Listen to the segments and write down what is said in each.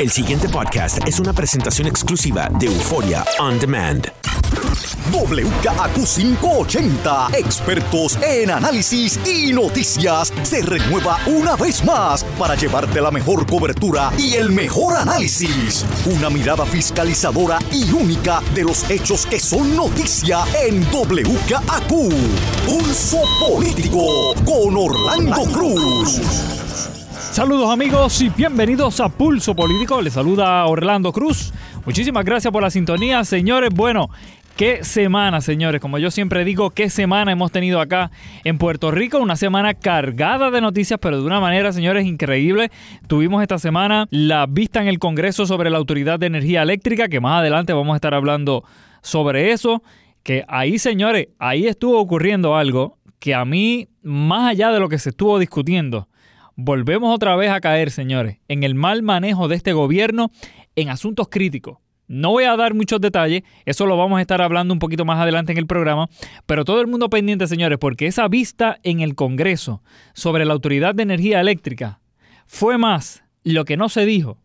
El siguiente podcast es una presentación exclusiva de Euforia On Demand. WKAQ580, expertos en análisis y noticias, se renueva una vez más para llevarte la mejor cobertura y el mejor análisis. Una mirada fiscalizadora y única de los hechos que son noticia en WKAQ. Pulso Político con Orlando Cruz. Saludos amigos y bienvenidos a Pulso Político. Les saluda Orlando Cruz. Muchísimas gracias por la sintonía, señores. Bueno, qué semana, señores. Como yo siempre digo, qué semana hemos tenido acá en Puerto Rico. Una semana cargada de noticias, pero de una manera, señores, increíble. Tuvimos esta semana la vista en el Congreso sobre la Autoridad de Energía Eléctrica, que más adelante vamos a estar hablando sobre eso. Que ahí, señores, ahí estuvo ocurriendo algo que a mí, más allá de lo que se estuvo discutiendo, volvemos otra vez a caer, señores, en el mal manejo de este gobierno en asuntos críticos. No voy a dar muchos detalles, eso lo vamos a estar hablando un poquito más adelante en el programa, pero todo el mundo pendiente, señores, porque esa vista en el Congreso sobre la Autoridad de Energía Eléctrica fue más lo que no se dijo,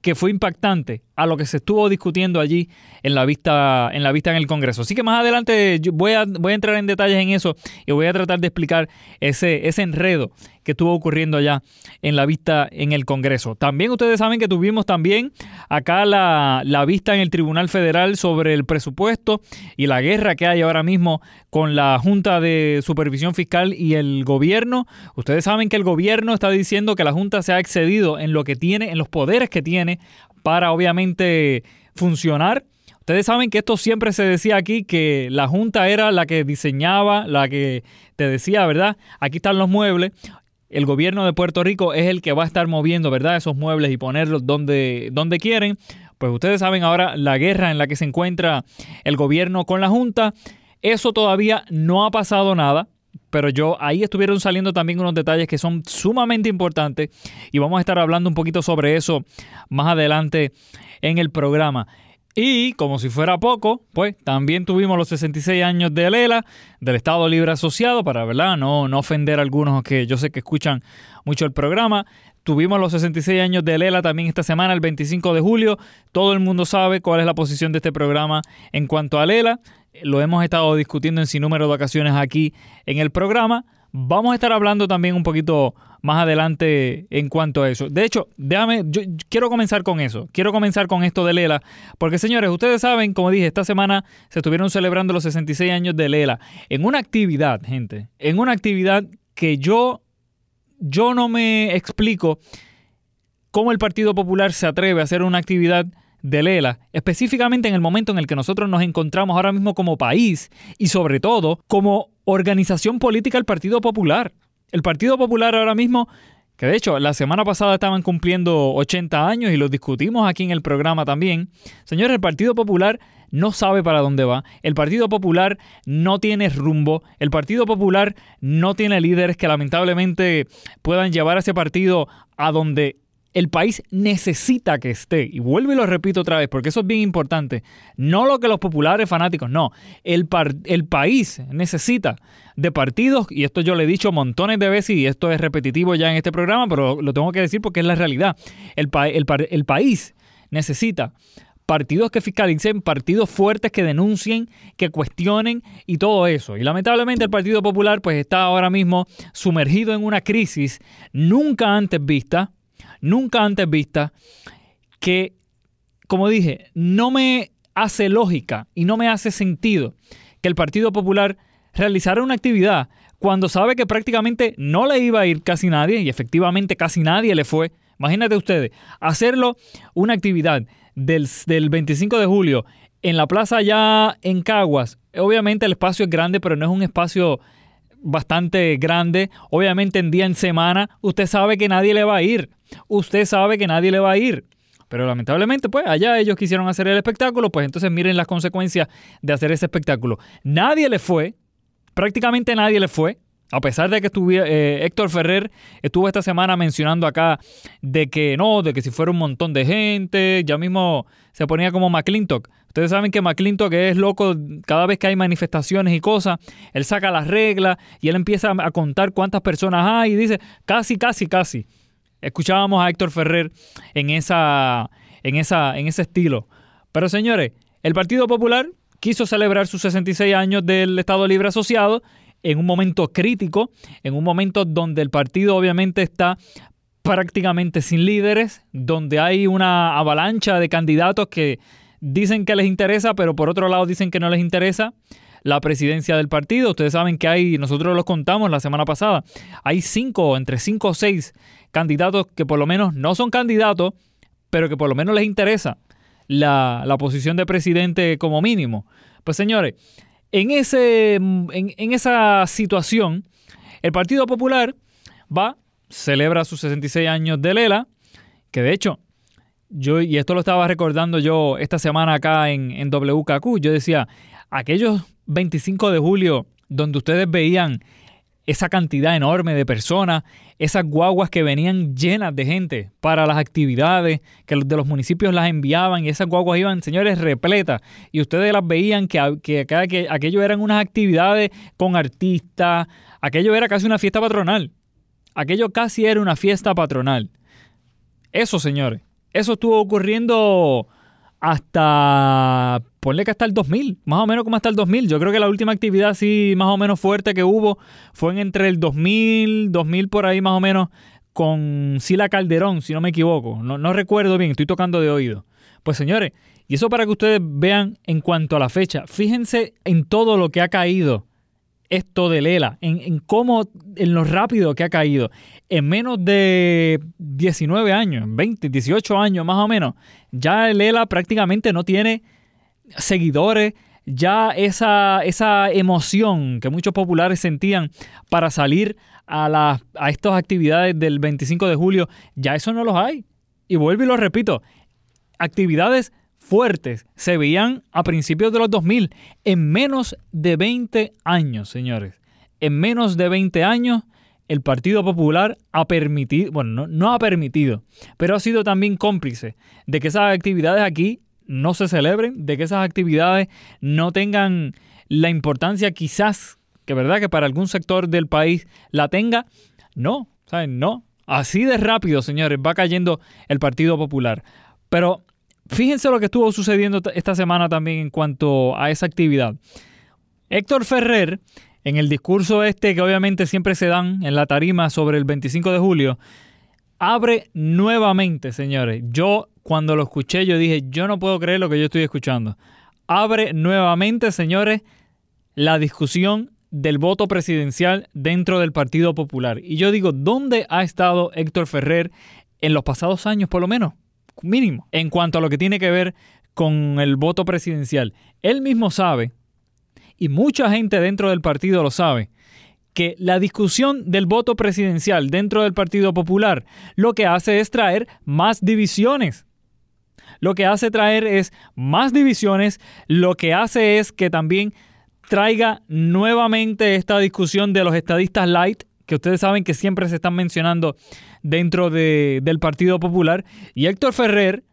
que fue impactante a lo que se estuvo discutiendo allí en la vista en la vista en el Congreso. Así que más adelante voy a, voy a entrar en detalles en eso y voy a tratar de explicar ese, ese enredo que estuvo ocurriendo allá en la vista en el Congreso. También ustedes saben que tuvimos también acá la, la vista en el Tribunal Federal sobre el presupuesto y la guerra que hay ahora mismo con la Junta de Supervisión Fiscal y el gobierno. Ustedes saben que el gobierno está diciendo que la Junta se ha excedido en lo que tiene, en los poderes que tiene para obviamente funcionar. Ustedes saben que esto siempre se decía aquí, que la Junta era la que diseñaba, la que te decía, ¿verdad? Aquí están los muebles. El gobierno de Puerto Rico es el que va a estar moviendo, ¿verdad? Esos muebles y ponerlos donde, donde quieren. Pues ustedes saben ahora la guerra en la que se encuentra el gobierno con la Junta. Eso todavía no ha pasado nada pero yo ahí estuvieron saliendo también unos detalles que son sumamente importantes y vamos a estar hablando un poquito sobre eso más adelante en el programa. Y como si fuera poco, pues también tuvimos los 66 años de Lela, del Estado Libre Asociado, para ¿verdad? No, no ofender a algunos que yo sé que escuchan mucho el programa. Tuvimos los 66 años de Lela también esta semana, el 25 de julio. Todo el mundo sabe cuál es la posición de este programa en cuanto a Lela. Lo hemos estado discutiendo en sin número de ocasiones aquí en el programa. Vamos a estar hablando también un poquito más adelante en cuanto a eso. De hecho, déjame, yo quiero comenzar con eso. Quiero comenzar con esto de Lela. Porque señores, ustedes saben, como dije, esta semana se estuvieron celebrando los 66 años de Lela. En una actividad, gente. En una actividad que yo, yo no me explico cómo el Partido Popular se atreve a hacer una actividad de Lela, específicamente en el momento en el que nosotros nos encontramos ahora mismo como país y sobre todo como organización política del Partido Popular. El Partido Popular ahora mismo, que de hecho la semana pasada estaban cumpliendo 80 años y lo discutimos aquí en el programa también. Señores, el Partido Popular no sabe para dónde va, el Partido Popular no tiene rumbo, el Partido Popular no tiene líderes que lamentablemente puedan llevar a ese partido a donde el país necesita que esté. Y vuelvo y lo repito otra vez, porque eso es bien importante. No lo que los populares fanáticos, no. El, el país necesita de partidos, y esto yo le he dicho montones de veces, y esto es repetitivo ya en este programa, pero lo tengo que decir porque es la realidad. El, el país necesita partidos que fiscalicen, partidos fuertes que denuncien, que cuestionen y todo eso. Y lamentablemente el Partido Popular pues está ahora mismo sumergido en una crisis nunca antes vista, nunca antes vista, que, como dije, no me hace lógica y no me hace sentido que el Partido Popular realizara una actividad cuando sabe que prácticamente no le iba a ir casi nadie y efectivamente casi nadie le fue. Imagínate ustedes, hacerlo una actividad del, del 25 de julio en la plaza allá en Caguas. Obviamente el espacio es grande, pero no es un espacio bastante grande. Obviamente en día en semana, usted sabe que nadie le va a ir. Usted sabe que nadie le va a ir. Pero lamentablemente, pues allá ellos quisieron hacer el espectáculo, pues entonces miren las consecuencias de hacer ese espectáculo. Nadie le fue, prácticamente nadie le fue. A pesar de que estuviera, eh, Héctor Ferrer estuvo esta semana mencionando acá de que no, de que si fuera un montón de gente, ya mismo se ponía como McClintock. Ustedes saben que McClintock es loco cada vez que hay manifestaciones y cosas, él saca las reglas y él empieza a contar cuántas personas hay y dice casi, casi, casi. Escuchábamos a Héctor Ferrer en, esa, en, esa, en ese estilo. Pero señores, el Partido Popular quiso celebrar sus 66 años del Estado Libre Asociado en un momento crítico, en un momento donde el partido obviamente está prácticamente sin líderes, donde hay una avalancha de candidatos que dicen que les interesa, pero por otro lado dicen que no les interesa la presidencia del partido. Ustedes saben que hay, nosotros los contamos la semana pasada, hay cinco, entre cinco o seis candidatos que por lo menos no son candidatos, pero que por lo menos les interesa la, la posición de presidente como mínimo. Pues señores, en, ese, en, esa situación, el Partido Popular va, celebra sus 66 años de Lela, que de hecho, yo, y esto lo estaba recordando yo esta semana acá en, en WKQ, yo decía, aquellos 25 de julio donde ustedes veían esa cantidad enorme de personas, esas guaguas que venían llenas de gente para las actividades, que de los municipios las enviaban y esas guaguas iban, señores, repletas. Y ustedes las veían que, que, que aquello eran unas actividades con artistas, aquello era casi una fiesta patronal. Aquello casi era una fiesta patronal. Eso, señores, eso estuvo ocurriendo hasta, ponle que hasta el 2000, más o menos como hasta el 2000. Yo creo que la última actividad así más o menos fuerte que hubo fue en entre el 2000, 2000 por ahí más o menos, con Sila Calderón, si no me equivoco. No, no recuerdo bien, estoy tocando de oído. Pues señores, y eso para que ustedes vean en cuanto a la fecha, fíjense en todo lo que ha caído esto de Lela, en, cómo, en lo rápido que ha caído. En menos de 19 años, 20, 18 años más o menos, ya Lela prácticamente no tiene seguidores, ya esa, esa emoción que muchos populares sentían para salir a, a estas actividades del 25 de julio, ya eso no los hay. Y vuelvo y lo repito, actividades fuertes se veían a principios de los 2000, en menos de 20 años, señores. En menos de 20 años, el Partido Popular ha permitido, bueno, no, ha permitido, pero ha sido también cómplice de que esas actividades aquí no se celebren, de que esas actividades no tengan la importancia quizás, que verdad que para algún sector del país la tenga. No, ¿saben? No. Así de rápido, señores, va cayendo el Partido Popular. Pero Fíjense lo que estuvo sucediendo esta semana también en cuanto a esa actividad. Héctor Ferrer, en el discurso este que obviamente siempre se dan en la tarima sobre el 25 de julio, abre nuevamente, señores. Yo cuando lo escuché, yo dije, yo no puedo creer lo que yo estoy escuchando. Abre nuevamente, señores, la discusión del voto presidencial dentro del Partido Popular. Y yo digo, ¿dónde ha estado Héctor Ferrer en los pasados años por lo menos, mínimo, en cuanto a lo que tiene que ver con el voto presidencial. Él mismo sabe, y mucha gente dentro del partido lo sabe, que la discusión del voto presidencial dentro del Partido Popular lo que hace es traer más divisiones. Lo que hace traer es más divisiones, lo que hace es que también traiga nuevamente esta discusión de los estadistas light, que ustedes saben que siempre se están mencionando dentro de, del Partido Popular, y Héctor Ferrer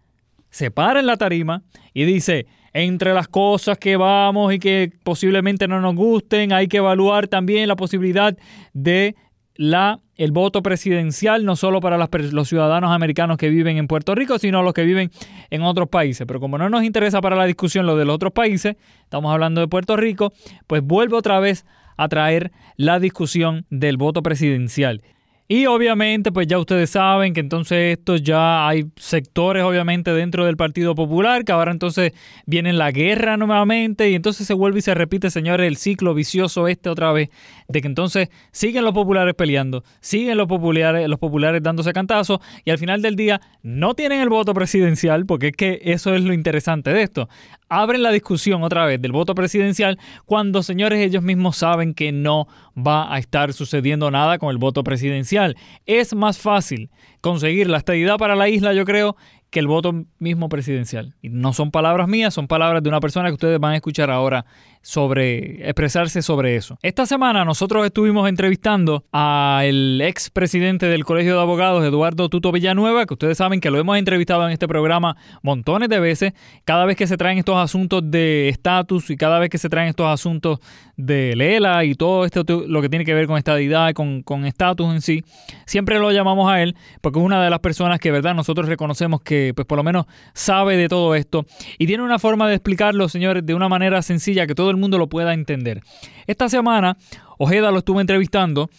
se para en la tarima y dice, entre las cosas que vamos y que posiblemente no nos gusten, hay que evaluar también la posibilidad de la, el voto presidencial, no solo para los ciudadanos americanos que viven en Puerto Rico, sino los que viven en otros países. Pero como no nos interesa para la discusión lo de los otros países, estamos hablando de Puerto Rico, pues vuelve otra vez a traer la discusión del voto presidencial. Y obviamente, pues ya ustedes saben que entonces esto ya hay sectores obviamente dentro del Partido Popular, que ahora entonces viene la guerra nuevamente y entonces se vuelve y se repite, señores, el ciclo vicioso este otra vez, de que entonces siguen los populares peleando, siguen los populares, los populares dándose cantazos y al final del día no tienen el voto presidencial, porque es que eso es lo interesante de esto abren la discusión otra vez del voto presidencial cuando, señores, ellos mismos saben que no va a estar sucediendo nada con el voto presidencial. Es más fácil conseguir la estabilidad para la isla, yo creo, que el voto mismo presidencial. Y no son palabras mías, son palabras de una persona que ustedes van a escuchar ahora sobre expresarse sobre eso. Esta semana nosotros estuvimos entrevistando al ex presidente del Colegio de Abogados, Eduardo Tuto Villanueva, que ustedes saben que lo hemos entrevistado en este programa montones de veces. Cada vez que se traen estos asuntos de estatus y cada vez que se traen estos asuntos de Lela y todo esto lo que tiene que ver con estadidad con estatus en sí, siempre lo llamamos a él porque es una de las personas que, verdad, nosotros reconocemos que, pues por lo menos sabe de todo esto y tiene una forma de explicarlo, señores, de una manera sencilla que todo el mundo lo pueda entender. Esta semana, Ojeda lo estuvo entrevistando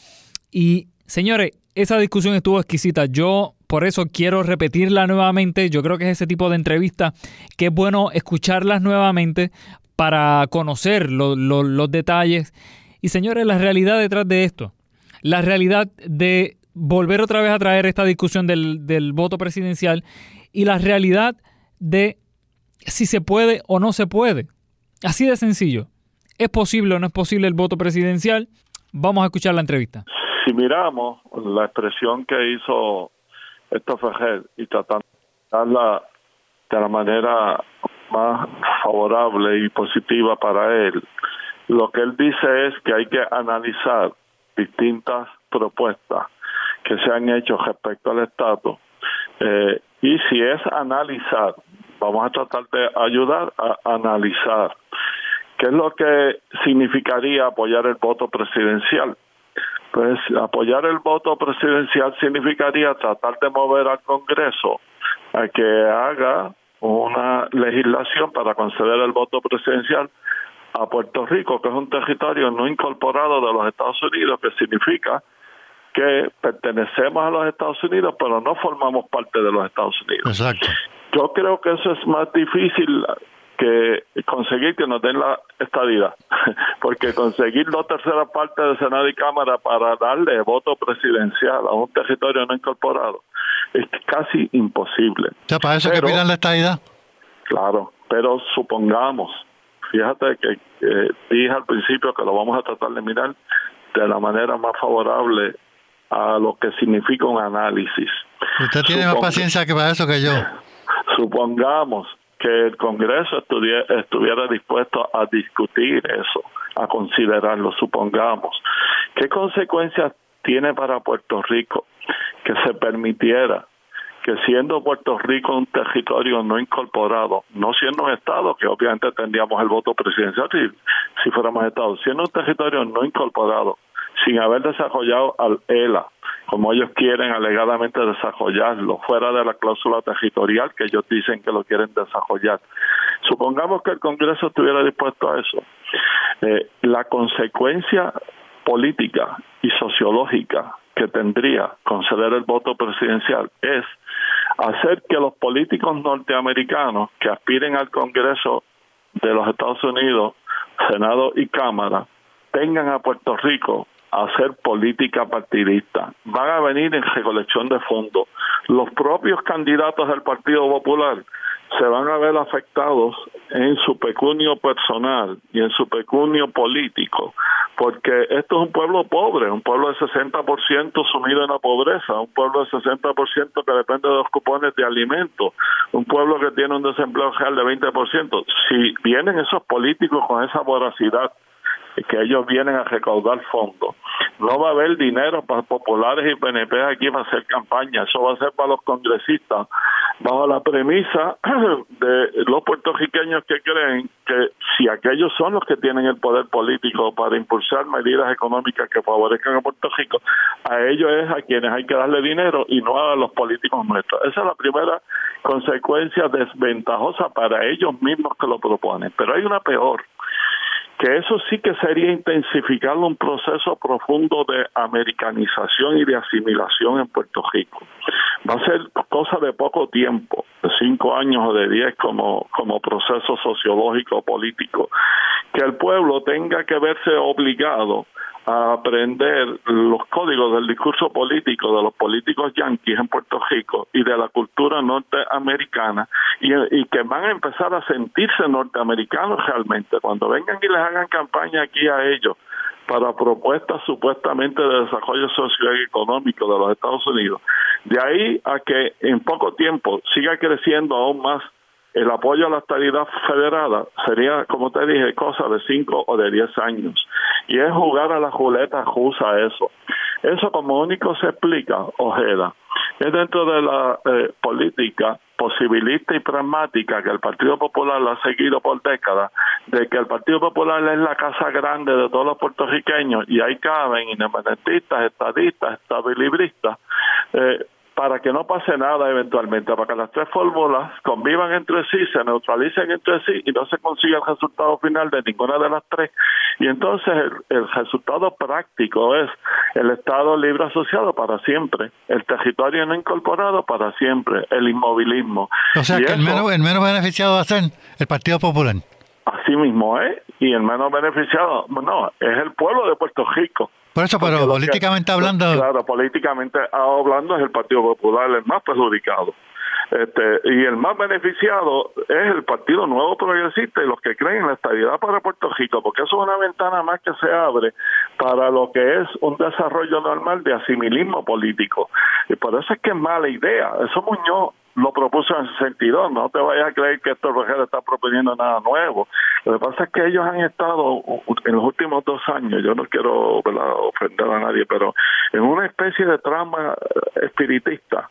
y, señores, esa discusión estuvo exquisita. Yo por eso quiero repetirla nuevamente. Yo creo que es ese tipo de entrevista que es bueno escucharlas nuevamente para conocer los detalles. Y señores, la realidad detrás de esto, la realidad de volver otra vez a traer esta discusión del, del voto presidencial y la realidad de si se puede o no se puede. Así de sencillo. ¿Es posible o no es posible el voto presidencial? Vamos a escuchar la entrevista. Si miramos la expresión que hizo esto Fejel y tratando de darla de la manera más favorable y positiva para él, lo que él dice es que hay que analizar distintas propuestas que se han hecho respecto al Estado eh, y si es analizar, vamos a tratar de ayudar a analizar ¿Qué es lo que significaría apoyar el voto presidencial? Pues apoyar el voto presidencial significaría tratar de mover al Congreso a que haga una legislación para conceder el voto presidencial a Puerto Rico, que es un territorio no incorporado de los Estados Unidos, que significa que pertenecemos a los Estados Unidos, pero no formamos parte de los Estados Unidos. Exacto. Yo creo que eso es más difícil que conseguir que nos den la estadidad, porque conseguir dos terceras partes de Senado y Cámara para darle voto presidencial a un territorio no incorporado es casi imposible. ¿Te parece que pidan la estadidad? Claro, pero supongamos, fíjate que dije al principio que lo vamos a tratar de mirar de la manera más favorable a lo que significa un análisis. Usted tiene más paciencia que para eso que yo. Supongamos que el Congreso estuviera, dispuesto a discutir eso, a considerarlo, supongamos. ¿Qué consecuencias tiene para Puerto Rico que se permitiera que siendo Puerto Rico un territorio no incorporado, no siendo un Estado, que obviamente tendríamos el voto presidencial si, si fuéramos Estado, siendo un territorio no incorporado, sin haber desarrollado al ELA, como ellos quieren alegadamente desarrollarlo, fuera de la cláusula territorial que ellos dicen que lo quieren desarrollar. Supongamos que el Congreso estuviera dispuesto a eso. Eh, la consecuencia política y sociológica que tendría conceder el voto presidencial es hacer que los políticos norteamericanos que aspiren al Congreso de los Estados Unidos, Senado y Cámara, tengan a Puerto Rico a hacer política partidista, van a venir en recolección de fondos. Los propios candidatos del Partido Popular se van a ver afectados en su pecunio personal y en su pecunio político, porque esto es un pueblo pobre, un pueblo de 60% sumido en la pobreza, un pueblo de 60% que depende de los cupones de alimentos, un pueblo que tiene un desempleo real de 20%. Si vienen esos políticos con esa voracidad, que ellos vienen a recaudar fondos. No va a haber dinero para populares y PNP aquí para hacer campaña, eso va a ser para los congresistas, bajo la premisa de los puertorriqueños que creen que si aquellos son los que tienen el poder político para impulsar medidas económicas que favorezcan a Puerto Rico, a ellos es a quienes hay que darle dinero y no a los políticos nuestros. Esa es la primera consecuencia desventajosa para ellos mismos que lo proponen. Pero hay una peor que eso sí que sería intensificar un proceso profundo de americanización y de asimilación en Puerto Rico. Va a ser cosa de poco tiempo, de cinco años o de diez como, como proceso sociológico político, que el pueblo tenga que verse obligado a aprender los códigos del discurso político de los políticos yanquis en Puerto Rico y de la cultura norteamericana y, que van a empezar a sentirse norteamericanos realmente cuando vengan y les hagan campaña aquí a ellos para propuestas supuestamente de desarrollo socioeconómico de los Estados Unidos. De ahí a que en poco tiempo siga creciendo aún más el apoyo a la estabilidad federada sería, como te dije, cosa de 5 o de 10 años. Y es jugar a la juleta rusa eso. Eso como único se explica, Ojeda, es dentro de la eh, política posibilista y pragmática que el Partido Popular ha seguido por décadas, de que el Partido Popular es la casa grande de todos los puertorriqueños y ahí caben independentistas, estadistas, estabilibristas, eh, para que no pase nada eventualmente, para que las tres fórmulas convivan entre sí, se neutralicen entre sí y no se consiga el resultado final de ninguna de las tres. Y entonces el, resultado práctico es el Estado libre asociado para siempre, el territorio no incorporado para siempre, el inmovilismo. O sea, que el, menos, el menos beneficiado va a ser el Partido Popular. Así mismo es, y el menos beneficiado, no, es el pueblo de Puerto Rico. Por eso, pero políticamente hablando. Claro, políticamente hablando es el Partido Popular el más perjudicado. Este, y el más beneficiado es el Partido Nuevo Progresista y los que creen en la estabilidad para Puerto Rico, porque eso es una ventana más que se abre para lo que es un desarrollo normal de asimilismo político. Y por eso es que es mala idea. Eso Muñoz lo propuso en ese sentido. No te vayas a creer que esto Roger está proponiendo nada nuevo. Lo que pasa es que ellos han estado en los últimos dos años, yo no quiero ofender a nadie, pero en una especie de trama espiritista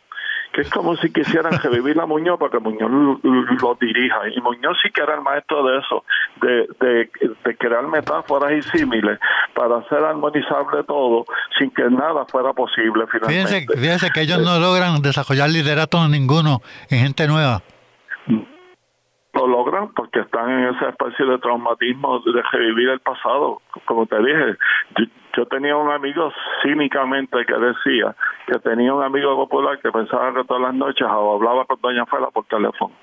que es como si quisieran revivir a Muñoz para que Muñoz lo, dirija. Y Muñoz sí que era el maestro de eso, de, de, crear metáforas y símiles para hacer armonizable todo sin que nada fuera posible finalmente. Fíjense, que ellos no logran desarrollar liderato ninguno en gente nueva lo logran porque están en esa especie de traumatismo de revivir el pasado. Como te dije, yo, tenía un amigo cínicamente que decía que tenía un amigo popular que pensaba que todas las noches hablaba con Doña Fela por teléfono.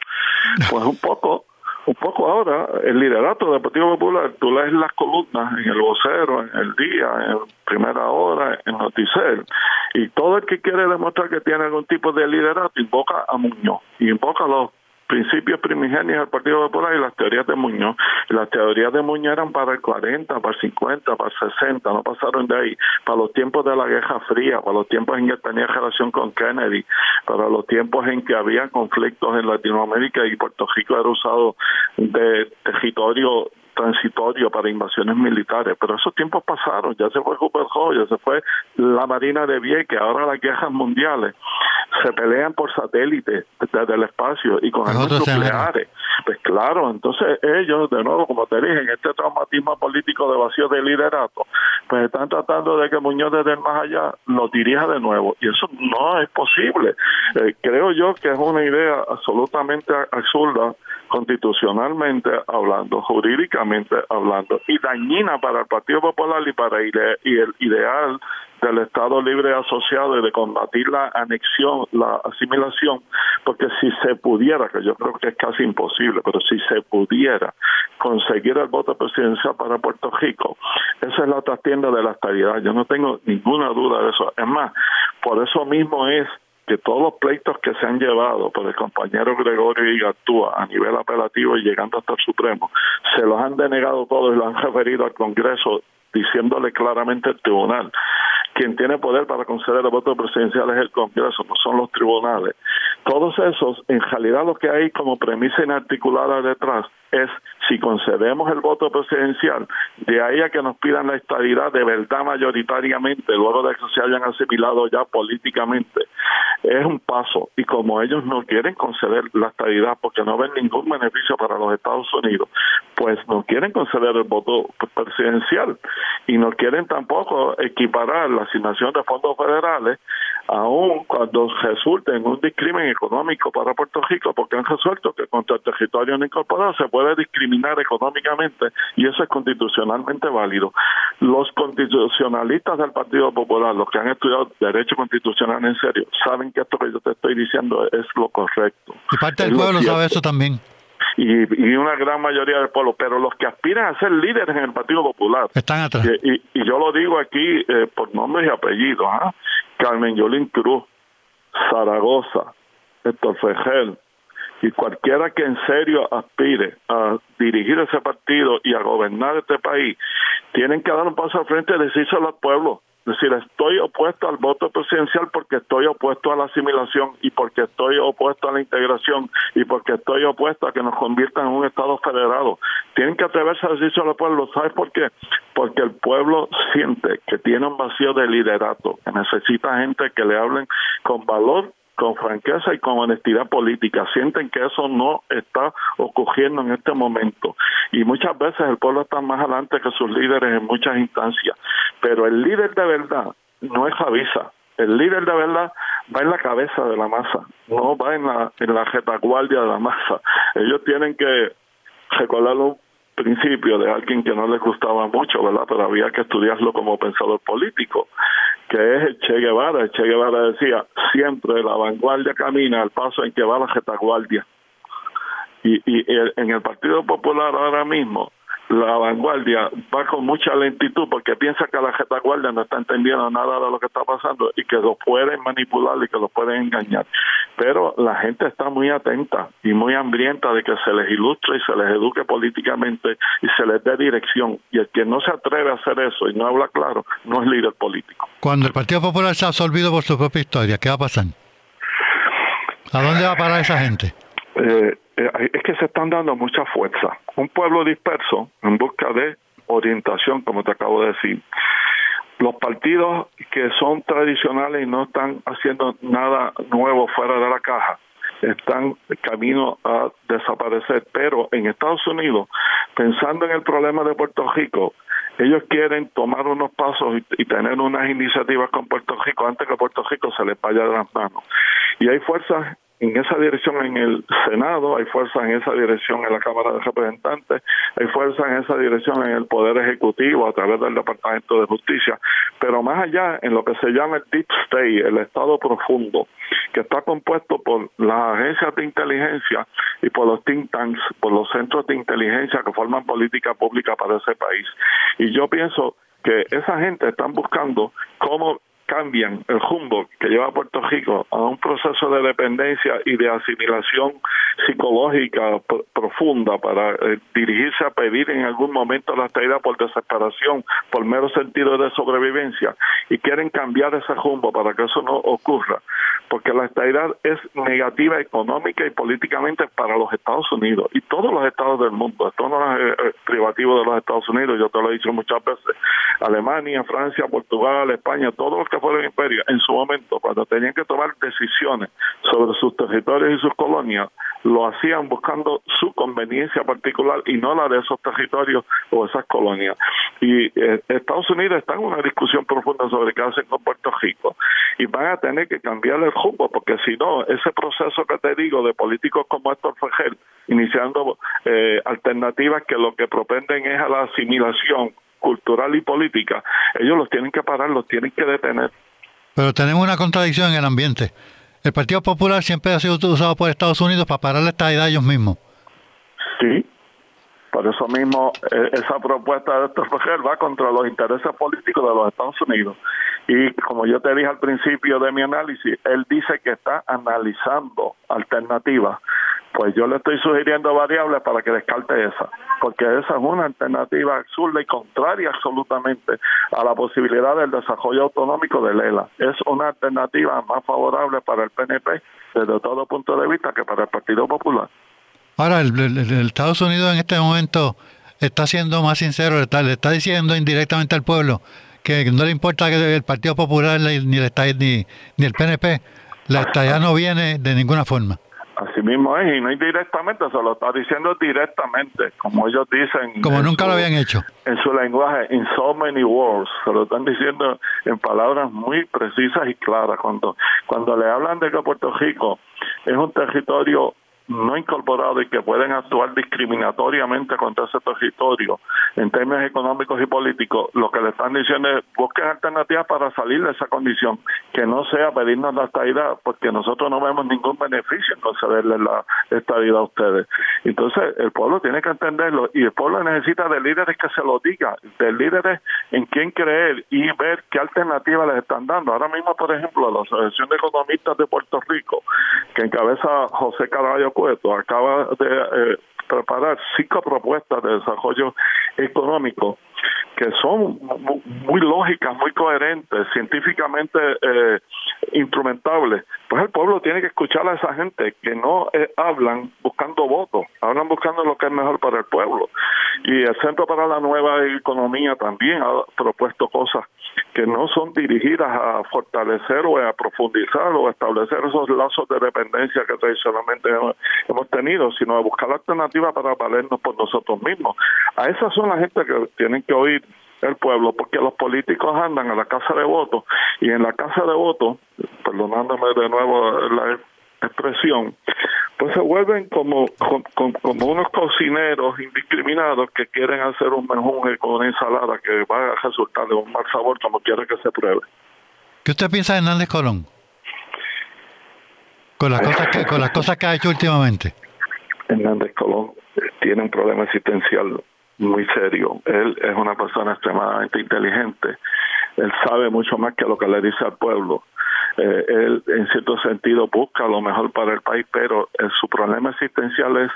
Pues un poco un poco ahora el liderato del Partido Popular, tú lees las columnas en el vocero, en el día, en primera hora, en Noticel, y todo el que quiere demostrar que tiene algún tipo de liderato invoca a Muñoz, y invoca a los principios primigenios del Partido Popular y las teorías de Muñoz. las teorías de Muñoz eran para el 40, para el 50, para el 60, no pasaron de ahí. Para los tiempos de la Guerra Fría, para los tiempos en que tenía relación con Kennedy, para los tiempos en que había conflictos en Latinoamérica y Puerto Rico era usado de territorio transitorio para invasiones militares, pero esos tiempos pasaron, ya se fue Cooper ya se fue la Marina de Vieques, ahora las guerras mundiales se pelean por satélite desde el espacio y con armas nucleares. Pues claro, entonces ellos, de nuevo, como te dije, en este traumatismo político de vacío de liderato, pues están tratando de que Muñoz desde el más allá lo dirija de nuevo. Y eso no es posible. Eh, creo yo que es una idea absolutamente absurda constitucionalmente hablando, jurídicamente hablando, y dañina para el Partido Popular y para el ideal del Estado libre asociado y de combatir la anexión, la asimilación, porque si se pudiera, que yo creo que es casi imposible, pero si se pudiera conseguir el voto presidencial para Puerto Rico. Esa es la otra tienda de la estabilidad. Yo no tengo ninguna duda de eso. Es más, por eso mismo es que todos los pleitos que se han llevado por el compañero Gregorio Igatúa a nivel apelativo y llegando hasta el Supremo, se los han denegado todos y lo han referido al Congreso diciéndole claramente al tribunal quien tiene poder para conceder el voto presidencial es el Congreso, no son los tribunales. Todos esos, en realidad lo que hay como premisa inarticulada detrás es si concedemos el voto presidencial, de ahí a que nos pidan la estabilidad de verdad mayoritariamente, luego de que se hayan asimilado ya políticamente, es un paso. Y como ellos no quieren conceder la estabilidad porque no ven ningún beneficio para los Estados Unidos, pues no quieren conceder el voto presidencial y no quieren tampoco equiparar la asignación de fondos federales, aun cuando resulte en un discrimen económico para Puerto Rico, porque han resuelto que contra el territorio no incorporado se puede discriminar económicamente y eso es constitucionalmente válido. Los constitucionalistas del Partido Popular, los que han estudiado derecho constitucional en serio, saben que esto que yo te estoy diciendo es lo correcto. Y parte del pueblo sabe eso también y, una gran mayoría del pueblo, pero los que aspiran a ser líderes en el Partido Popular. Están atrás. Y, yo lo digo aquí eh, por nombres y apellidos, ¿ah? Carmen Yolín Cruz, Zaragoza, Héctor Fejel, y cualquiera que en serio aspire a dirigir ese partido y a gobernar este país, tienen que dar un paso al frente y decírselo al pueblo. Es decir, estoy opuesto al voto presidencial porque estoy opuesto a la asimilación y porque estoy opuesto a la integración y porque estoy opuesto a que nos conviertan en un Estado federado. Tienen que atreverse a decirse al pueblo. ¿Sabes por qué? Porque el pueblo siente que tiene un vacío de liderato, que necesita gente que le hablen con valor con franqueza y con honestidad política. Sienten que eso no está ocurriendo en este momento. Y muchas veces el pueblo está más adelante que sus líderes en muchas instancias. Pero el líder de verdad no es Javisa. El líder de verdad va en la cabeza de la masa, no va en la, en la retaguardia de la masa. Ellos tienen que recordarlo principio de alguien que no les gustaba mucho, ¿verdad? Pero había que estudiarlo como pensador político, que es Che Guevara. Che Guevara decía, siempre la vanguardia camina al paso en que va la retaguardia. Y, y en el Partido Popular ahora mismo la vanguardia va con mucha lentitud porque piensa que la retaguardia no está entendiendo nada de lo que está pasando y que lo pueden manipular y que lo pueden engañar. Pero la gente está muy atenta y muy hambrienta de que se les ilustre y se les eduque políticamente y se les dé dirección. Y el que no se atreve a hacer eso y no habla claro, no es líder político. Cuando el Partido Popular se ha absorbido por su propia historia, ¿qué va a pasar? ¿A dónde va a parar esa gente? Eh, eh, es que se están dando mucha fuerza. Un pueblo disperso en busca de orientación, como te acabo de decir. Los partidos que son tradicionales y no están haciendo nada nuevo fuera de la caja están camino a desaparecer. Pero en Estados Unidos, pensando en el problema de Puerto Rico, ellos quieren tomar unos pasos y, y, tener unas iniciativas con Puerto Rico antes que Puerto Rico se les vaya de las manos. Y hay fuerzas en esa dirección en el Senado, hay fuerza en esa dirección en la Cámara de Representantes, hay fuerza en esa dirección en el Poder Ejecutivo a través del Departamento de Justicia, pero más allá en lo que se llama el Deep State, el Estado profundo, que está compuesto por las agencias de inteligencia y por los think tanks, por los centros de inteligencia que forman política pública para ese país. Y yo pienso que esa gente están buscando cómo cambian el rumbo que lleva a Puerto Rico a un proceso de dependencia y de asimilación psicológica profunda para eh, dirigirse a pedir en algún momento la estabilidad por desesperación, por mero sentido de sobrevivencia, y quieren cambiar ese rumbo para que eso no ocurra, porque la estabilidad es negativa económica y políticamente para los Estados Unidos y todos los estados del mundo, esto no es eh, privativo de los Estados Unidos, yo te lo he dicho muchas veces, Alemania, Francia, Portugal, España, todos los que fueron imperio en su momento, cuando tenían que tomar decisiones sobre sus territorios y sus colonias, lo hacían buscando su conveniencia particular y no la de esos territorios o esas colonias. Y eh, Estados Unidos está en una discusión profunda sobre qué hacen con Puerto Rico y van a tener que cambiar el rumbo porque si no, ese proceso que te digo de políticos como Héctor Fejel iniciando eh, alternativas que lo que propenden es a la asimilación cultural y política, ellos los tienen que parar, los tienen que detener. Pero tenemos una contradicción en el ambiente. El Partido Popular siempre ha sido usado por Estados Unidos para parar la estabilidad ellos mismos. Sí. Por eso mismo, eh, esa propuesta de Héctor Fejer va contra los intereses políticos de los Estados Unidos. Y como yo te dije al principio de mi análisis, él dice que está analizando alternativas. Pues yo le estoy sugiriendo variables para que descarte esa, porque esa es una alternativa absurda y contraria absolutamente a la posibilidad del desarrollo autonómico de Lela. Es una alternativa más favorable para el PNP desde todo punto de vista que para el Partido Popular. Ahora, el, Estados Unidos en este momento está siendo más sincero, le está, le está diciendo indirectamente al pueblo que no le importa que el Partido Popular ni, el, ni, ni el PNP, la estadía no viene de ninguna forma. Así mismo es, y no indirectamente, se lo está diciendo directamente, como ellos dicen. Como nunca lo habían hecho. En su lenguaje, in so many words, se lo están diciendo en palabras muy precisas y claras. Cuando, cuando le hablan de que Puerto Rico es un territorio no incorporados y que pueden actuar discriminatoriamente contra ese territorio en términos económicos y políticos, lo que le están diciendo es busquen alternativas para salir de esa condición, que no sea pedirnos la estabilidad, porque nosotros no vemos ningún beneficio en concederle la estabilidad a ustedes. Entonces, el pueblo tiene que entenderlo y el pueblo necesita de líderes que se lo digan, de líderes en quien creer y ver qué alternativas les están dando. Ahora mismo, por ejemplo, la Asociación de Economistas de Puerto Rico, que encabeza José Caraballo acaba de eh, preparar cinco propuestas de desarrollo económico que son muy lógicas, muy coherentes, científicamente eh, instrumentables, pues el pueblo tiene que escuchar a esa gente que no eh, hablan buscando votos, hablan buscando lo que es mejor para el pueblo. Y el Centro para la Nueva Economía también ha propuesto cosas que no son dirigidas a fortalecer o a profundizar o a establecer esos lazos de dependencia que tradicionalmente hemos tenido, sino a buscar alternativas para valernos por nosotros mismos. A esas son la gente que tienen que oír el pueblo, porque los políticos andan a la casa de votos y en la casa de votos, perdonándome de nuevo la expresión, pues se vuelven como, como, unos cocineros indiscriminados que quieren hacer un menjunje con una ensalada que va a resultar de un mal sabor como quiere que se pruebe. ¿Qué usted piensa de Hernández Colón? Con las cosas que, con las cosas que ha hecho últimamente. Hernández Colón tiene un problema existencial muy serio. Él es una persona extremadamente inteligente. Él sabe mucho más que lo que le dice al pueblo. Eh, él, en cierto sentido, busca lo mejor para el país, pero eh, su problema existencial es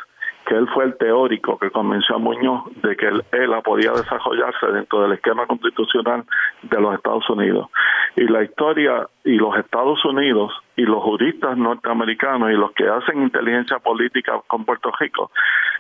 que él fue el teórico que convenció a Muñoz de que él, él podía desarrollarse dentro del esquema constitucional de los Estados Unidos. Y la historia y los Estados Unidos y los juristas norteamericanos y los que hacen inteligencia política con Puerto Rico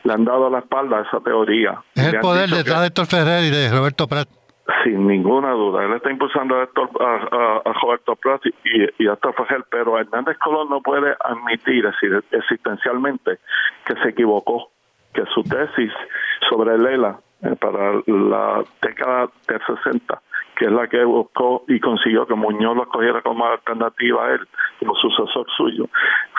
le han dado la espalda a esa teoría. Es el poder detrás de Héctor Ferrer y de Roberto Prat. Sin ninguna duda. Él está impulsando a, a, Roberto Prat y, a Héctor Ferrer, pero Hernández Colón no puede admitir existencialmente que se equivocó, que su tesis sobre Lela eh, para la década del 60 que es la que buscó y consiguió que Muñoz lo escogiera como alternativa a él, como sucesor suyo.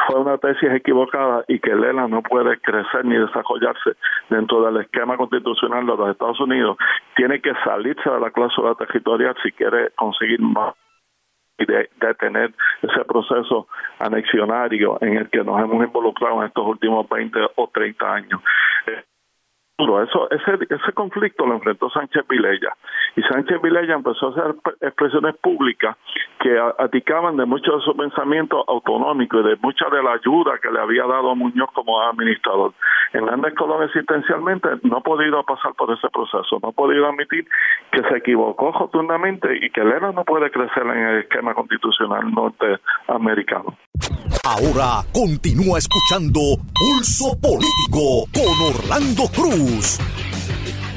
Fue una tesis equivocada y que Lela no puede crecer ni desarrollarse dentro del esquema constitucional de los Estados Unidos. Tiene que salirse de la cláusula territorial si quiere conseguir más y de, detener ese proceso anexionario en el que nos hemos involucrado en estos últimos 20 o 30 años. Eso, ese, ese conflicto lo enfrentó Sánchez Vilella y Sánchez Vilella empezó a hacer expresiones públicas que aticaban de mucho de su pensamiento autonómico y de mucha de la ayuda que le había dado Muñoz como administrador. Hernández Colón existencialmente no ha podido pasar por ese proceso, no ha podido admitir que se equivocó rotundamente y que Lera no puede crecer en el esquema constitucional norteamericano. Ahora continúa escuchando Pulso Político con Orlando Cruz.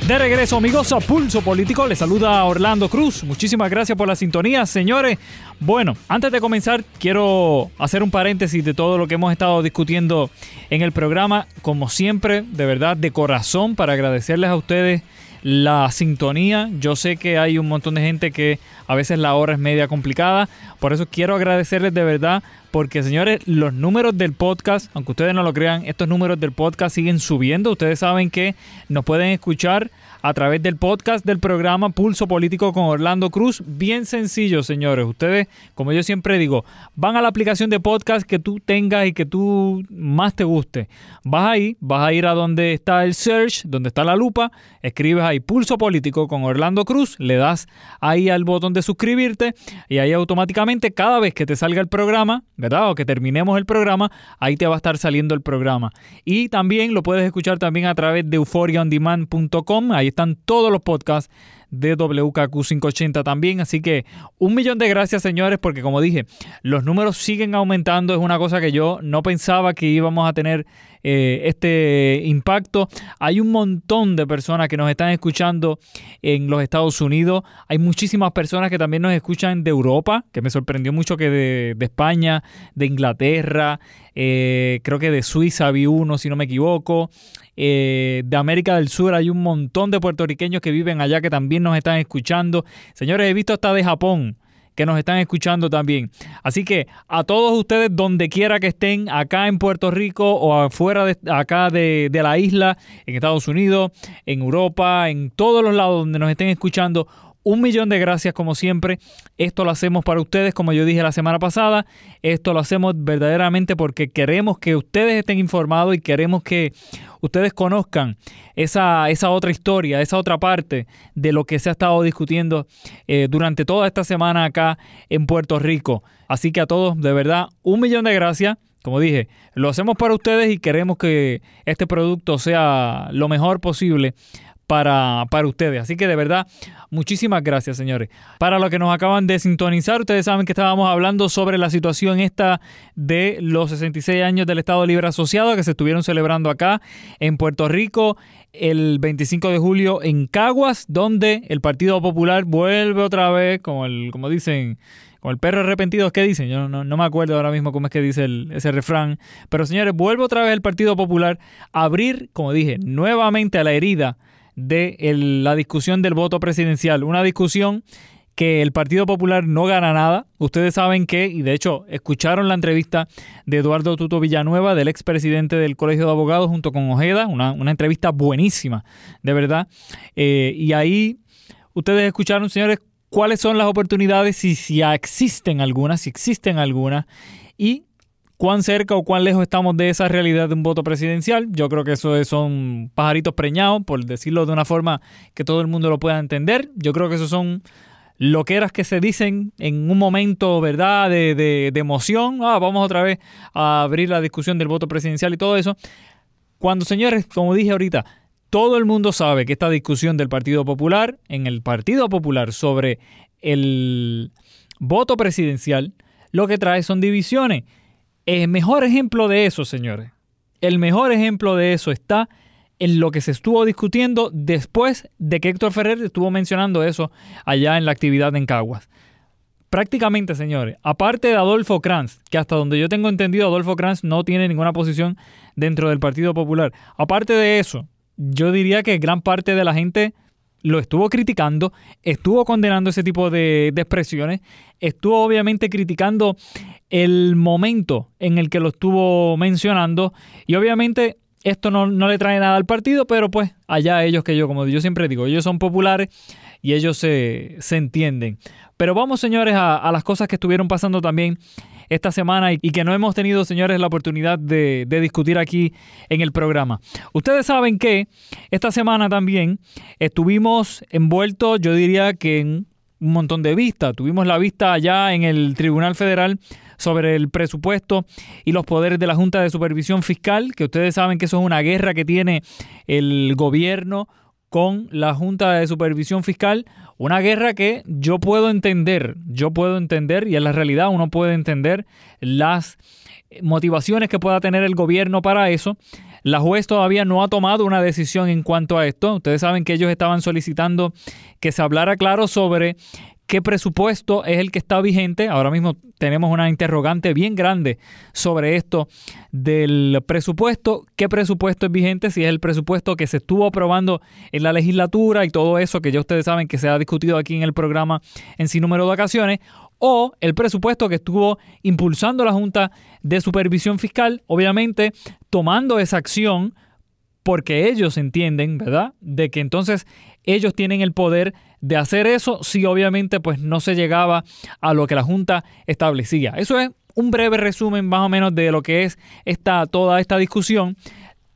De regreso, amigos, a Pulso Político. Les saluda Orlando Cruz. Muchísimas gracias por la sintonía, señores. Bueno, antes de comenzar, quiero hacer un paréntesis de todo lo que hemos estado discutiendo en el programa. Como siempre, de verdad, de corazón, para agradecerles a ustedes la sintonía. Yo sé que hay un montón de gente que a veces la hora es media complicada. Por eso quiero agradecerles de verdad porque señores, los números del podcast, aunque ustedes no lo crean, estos números del podcast siguen subiendo. Ustedes saben que nos pueden escuchar a través del podcast del programa Pulso Político con Orlando Cruz. Bien sencillo, señores. Ustedes, como yo siempre digo, van a la aplicación de podcast que tú tengas y que tú más te guste. Vas ahí, vas a ir a donde está el search, donde está la lupa, escribes ahí Pulso Político con Orlando Cruz, le das ahí al botón de suscribirte y ahí automáticamente cada vez que te salga el programa. O que terminemos el programa, ahí te va a estar saliendo el programa. Y también lo puedes escuchar también a través de euphoriaondemand.com. Ahí están todos los podcasts de WKQ 580 también. Así que un millón de gracias, señores, porque como dije, los números siguen aumentando. Es una cosa que yo no pensaba que íbamos a tener eh, este impacto. Hay un montón de personas que nos están escuchando en los Estados Unidos. Hay muchísimas personas que también nos escuchan de Europa, que me sorprendió mucho que de, España, de Inglaterra, eh, creo que de Suiza vi uno, si no me equivoco. Eh, de América del Sur hay un montón de puertorriqueños que viven allá que también nos están escuchando. Señores, he visto hasta de Japón que nos están escuchando también. Así que a todos ustedes, donde quiera que estén, acá en Puerto Rico o afuera de acá de, la isla, en Estados Unidos, en Europa, en todos los lados donde nos estén escuchando, un millón de gracias como siempre. Esto lo hacemos para ustedes, como yo dije la semana pasada. Esto lo hacemos verdaderamente porque queremos que ustedes estén informados y queremos que ustedes conozcan esa, esa otra historia, esa otra parte de lo que se ha estado discutiendo eh, durante toda esta semana acá en Puerto Rico. Así que a todos, de verdad, un millón de gracias. Como dije, lo hacemos para ustedes y queremos que este producto sea lo mejor posible para, para ustedes. Así que de verdad, muchísimas gracias, señores. Para los que nos acaban de sintonizar, ustedes saben que estábamos hablando sobre la situación esta de los 66 años del Estado Libre Asociado que se estuvieron celebrando acá en Puerto Rico el 25 de julio en Caguas, donde el Partido Popular vuelve otra vez, como, el, como dicen, como el perro arrepentido, ¿qué dicen? Yo no, me acuerdo ahora mismo cómo es que dice ese refrán. Pero señores, vuelve otra vez el Partido Popular a abrir, como dije, nuevamente a la herida de la discusión del voto presidencial. Una discusión que el Partido Popular no gana nada. Ustedes saben que, y de hecho escucharon la entrevista de Eduardo Tuto Villanueva, del expresidente del Colegio de Abogados, junto con Ojeda, una, una entrevista buenísima, de verdad. Eh, y ahí ustedes escucharon, señores, cuáles son las oportunidades, si, si existen algunas, si existen algunas, y cuán cerca o cuán lejos estamos de esa realidad de un voto presidencial. Yo creo que eso son pajaritos preñados, por decirlo de una forma que todo el mundo lo pueda entender. Yo creo que eso son loqueras que se dicen en un momento, ¿verdad?, de, de, de emoción. Ah, vamos otra vez a abrir la discusión del voto presidencial y todo eso. Cuando, señores, como dije ahorita, todo el mundo sabe que esta discusión del Partido Popular, en el Partido Popular sobre el voto presidencial, lo que trae son divisiones. El mejor ejemplo de eso, señores, el mejor ejemplo de eso está en lo que se estuvo discutiendo después de que Héctor Ferrer estuvo mencionando eso allá en la actividad en Caguas. Prácticamente, señores, aparte de Adolfo Kranz, que hasta donde yo tengo entendido, Adolfo Kranz no tiene ninguna posición dentro del Partido Popular. Aparte de eso, yo diría que gran parte de la gente lo estuvo criticando, estuvo condenando ese tipo de, de, expresiones, estuvo obviamente criticando el momento en el que lo estuvo mencionando y obviamente esto no, no, le trae nada al partido, pero pues allá ellos que yo, como yo siempre digo, ellos son populares y ellos se, se entienden. Pero vamos señores a, a las cosas que estuvieron pasando también esta semana y, que no hemos tenido, señores, la oportunidad de, de, discutir aquí en el programa. Ustedes saben que esta semana también estuvimos envueltos, yo diría que en un montón de vistas. Tuvimos la vista allá en el Tribunal Federal sobre el presupuesto y los poderes de la Junta de Supervisión Fiscal, que ustedes saben que eso es una guerra que tiene el gobierno con la Junta de Supervisión Fiscal, una guerra que yo puedo entender, yo puedo entender y en la realidad uno puede entender las motivaciones que pueda tener el gobierno para eso. La juez todavía no ha tomado una decisión en cuanto a esto. Ustedes saben que ellos estaban solicitando que se hablara claro sobre qué presupuesto es el que está vigente. Ahora mismo tenemos una interrogante bien grande sobre esto del presupuesto. ¿Qué presupuesto es vigente? Si es el presupuesto que se estuvo aprobando en la legislatura y todo eso que ya ustedes saben que se ha discutido aquí en el programa en sin número de ocasiones. O el presupuesto que estuvo impulsando la Junta de Supervisión Fiscal, obviamente tomando esa acción porque ellos entienden, ¿verdad? De que entonces ellos tienen el poder de hacer eso si obviamente pues no se llegaba a lo que la Junta establecía. Eso es un breve resumen más o menos de lo que es esta, toda esta discusión.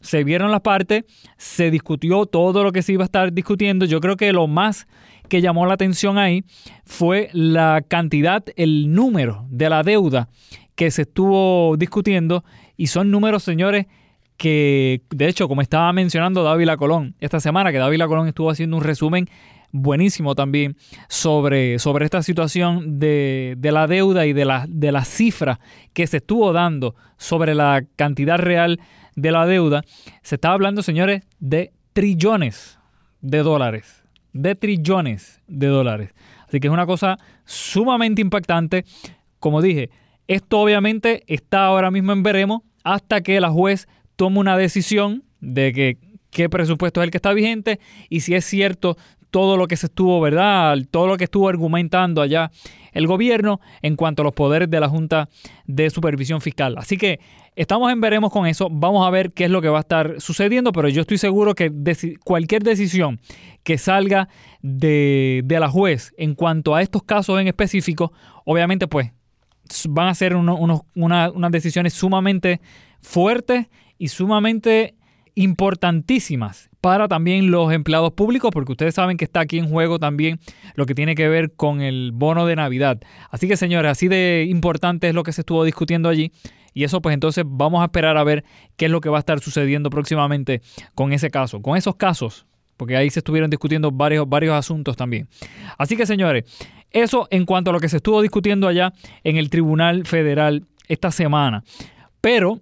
Se vieron las partes, se discutió todo lo que se iba a estar discutiendo. Yo creo que lo más que llamó la atención ahí fue la cantidad, el número de la deuda que se estuvo discutiendo y son números, señores, que de hecho, como estaba mencionando Dávila Colón esta semana, que Dávila Colón estuvo haciendo un resumen buenísimo también sobre, sobre esta situación de, la deuda y de la, de cifra que se estuvo dando sobre la cantidad real de la deuda. Se estaba hablando, señores, de trillones de dólares. De trillones de dólares. Así que es una cosa sumamente impactante. Como dije, esto obviamente está ahora mismo en veremos hasta que la juez toma una decisión de que qué presupuesto es el que está vigente y si es cierto todo lo que se estuvo, ¿verdad? Todo lo que estuvo argumentando allá el gobierno en cuanto a los poderes de la Junta de Supervisión Fiscal. Así que estamos en veremos con eso. Vamos a ver qué es lo que va a estar sucediendo, pero yo estoy seguro que cualquier decisión que salga de, la juez en cuanto a estos casos en específico, obviamente pues van a ser unas decisiones sumamente fuertes y sumamente importantísimas para también los empleados públicos, porque ustedes saben que está aquí en juego también lo que tiene que ver con el bono de Navidad. Así que señores, así de importante es lo que se estuvo discutiendo allí. Y eso pues entonces vamos a esperar a ver qué es lo que va a estar sucediendo próximamente con ese caso, con esos casos, porque ahí se estuvieron discutiendo varios, varios asuntos también. Así que señores, eso en cuanto a lo que se estuvo discutiendo allá en el Tribunal Federal esta semana. Pero